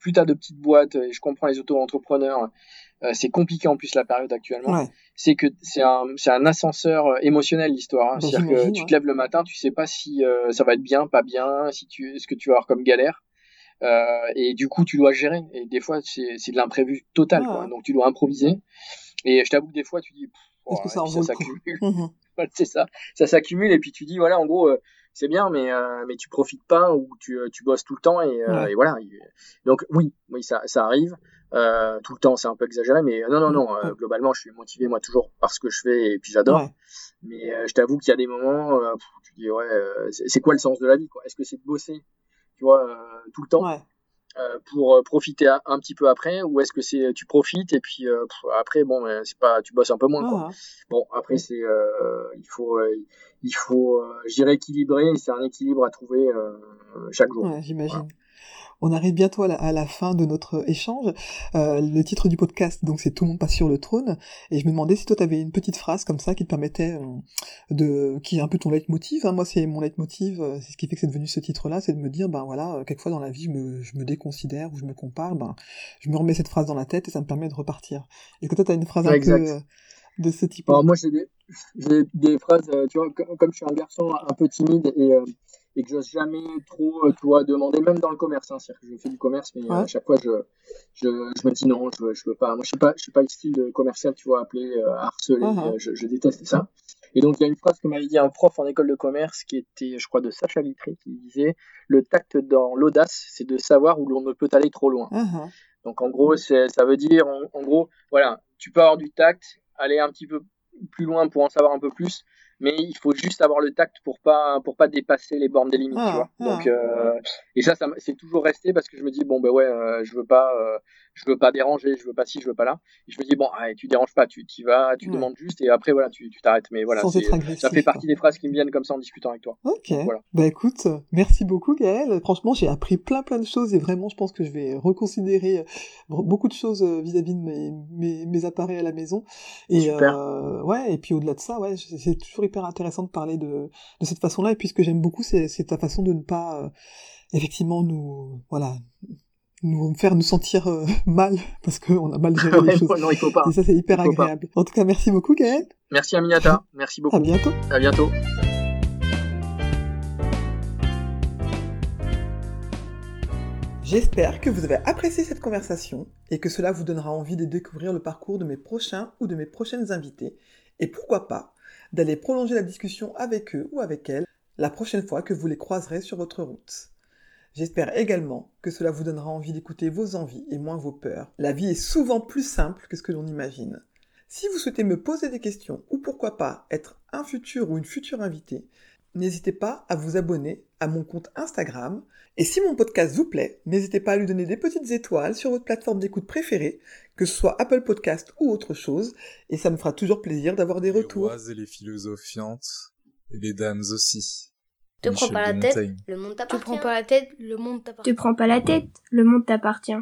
Speaker 6: plus t'as de petites boîtes, et je comprends les auto-entrepreneurs, euh, c'est compliqué en plus la période actuellement. C'est que c'est un, un ascenseur euh, émotionnel l'histoire. Hein. C'est-à-dire que tu te lèves le matin, tu sais pas si euh, ça va être bien, pas bien, si tu, ce que tu vas avoir comme galère. et du coup, tu dois gérer. Et des fois, c'est, de l'imprévu total. Quoi. Donc, tu dois improviser. Et je t'avoue que des fois, tu dis,
Speaker 1: oh, que ça, ça s'accumule. *laughs* *laughs*
Speaker 6: Mmh c'est ça, ça s'accumule. Et puis tu dis, voilà, en gros, c'est bien, mais mais tu profites pas ou tu, tu bosses tout le temps et, et voilà. Donc oui, oui, ça, ça arrive. Euh, tout le temps, c'est un peu exagéré, mais non, non, non. Euh, globalement, je suis motivé moi toujours par ce que je fais et puis j'adore. Mais euh, je t'avoue qu'il y a des moments où tu dis ouais, c'est quoi le sens de la vie quoi? Est-ce que c'est de bosser, tu vois, tout le temps pour profiter un petit peu après, ou est-ce que c'est tu profites et puis après bon, c'est pas, tu bosses un peu moins quoi. Bon après c'est, il faut, il faut, je dirais équilibrer. C'est un équilibre à trouver chaque jour.
Speaker 1: J'imagine. On arrive bientôt à la, fin de notre échange. Euh, le titre du podcast, donc, c'est Tout le monde passe sur le trône. Et je me demandais si toi, tu avais une petite phrase comme ça qui te permettait euh, de, qui est un peu ton leitmotiv. Hein. Moi, c'est mon leitmotiv. Euh, c'est ce qui fait que c'est devenu ce titre-là, c'est de me dire, ben voilà, quelquefois dans la vie, je me, je me déconsidère ou je me compare. Ben, je me remets cette phrase dans la tête et ça me permet de repartir. Est-ce que toi, tu as une phrase un peu de ce type
Speaker 6: Alors moi, c'est des, j'ai des phrases, tu vois, comme, je suis un garçon un peu timide et, et que j'ose jamais trop, tu vois, demander, même dans le commerce, hein, c'est-à-dire que je fais du commerce, mais à chaque fois, je, je, je, me dis non, je, je veux pas. Moi, je suis pas, je suis pas le style commercial, tu vois, appelé harceler. Uh-huh. je, je, déteste ça. Et donc, il y a une phrase que m'avait dit un prof en école de commerce qui était, je crois, de Sacha Vitré, qui disait Le tact dans l'audace, c'est de savoir où l'on ne peut aller trop loin. Uh-huh. Donc, en gros, ça veut dire, en, gros, voilà, tu peux avoir du tact, aller un petit peu plus loin pour en savoir un peu plus, mais il faut juste avoir le tact pour pas pour pas dépasser les bornes des limites tu ah, vois. Donc ah. euh, et ça ça c'est toujours resté parce que je me dis bon ben ouais euh, je veux pas euh, je veux pas déranger je veux pas ci je veux pas là. Et je me dis bon allez, tu déranges pas tu t'y vas tu demandes juste et après voilà tu t'arrêtes. Mais voilà ça fait partie des phrases qui me viennent comme ça en discutant avec toi.
Speaker 1: Ok. Voilà. bah écoute merci beaucoup Gaël. Franchement j'ai appris plein plein de choses et vraiment je pense que je vais reconsidérer beaucoup de choses vis-à-vis de mes, mes, mes appareils à la maison. Et Super. ouais et puis au-delà de ça ouais c'est toujours hyper intéressant de parler de, de cette façon-là, et puis ce que j'aime beaucoup, c'est ta façon de ne pas, euh, effectivement, nous, voilà, nous faire nous sentir euh, *laughs* mal, parce qu'on a mal *laughs* géré les choses.
Speaker 6: Non, il faut pas.
Speaker 1: Et ça, c'est hyper agréable. En tout cas, merci beaucoup, Gaël.
Speaker 6: Merci, Aminata. Merci beaucoup.
Speaker 1: À bientôt.
Speaker 6: À bientôt.
Speaker 1: J'espère que vous avez apprécié cette conversation et que cela vous donnera envie de découvrir le parcours de mes prochains ou de mes prochaines invités et pourquoi pas d'aller prolonger la discussion avec eux ou avec elles la prochaine fois que vous les croiserez sur votre route. J'espère également que cela vous donnera envie d'écouter vos envies et moins vos peurs. La vie est souvent plus simple que ce que l'on imagine. Si vous souhaitez me poser des questions ou pourquoi pas être un futur ou une future invitée, n'hésitez pas à vous abonner à mon compte Instagram. Et si mon podcast vous plaît, n'hésitez pas à lui donner des petites étoiles sur votre plateforme d'écoute préférée, que ce soit Apple Podcast ou autre chose, et ça me fera toujours plaisir d'avoir des retours.
Speaker 7: Les rois et les philosophiantes, et les dames aussi.
Speaker 3: Te prends pas la tête, le monde t'appartient.
Speaker 4: Te prends pas la tête, le monde t'appartient.
Speaker 5: Te prends pas la tête, le monde t'appartient.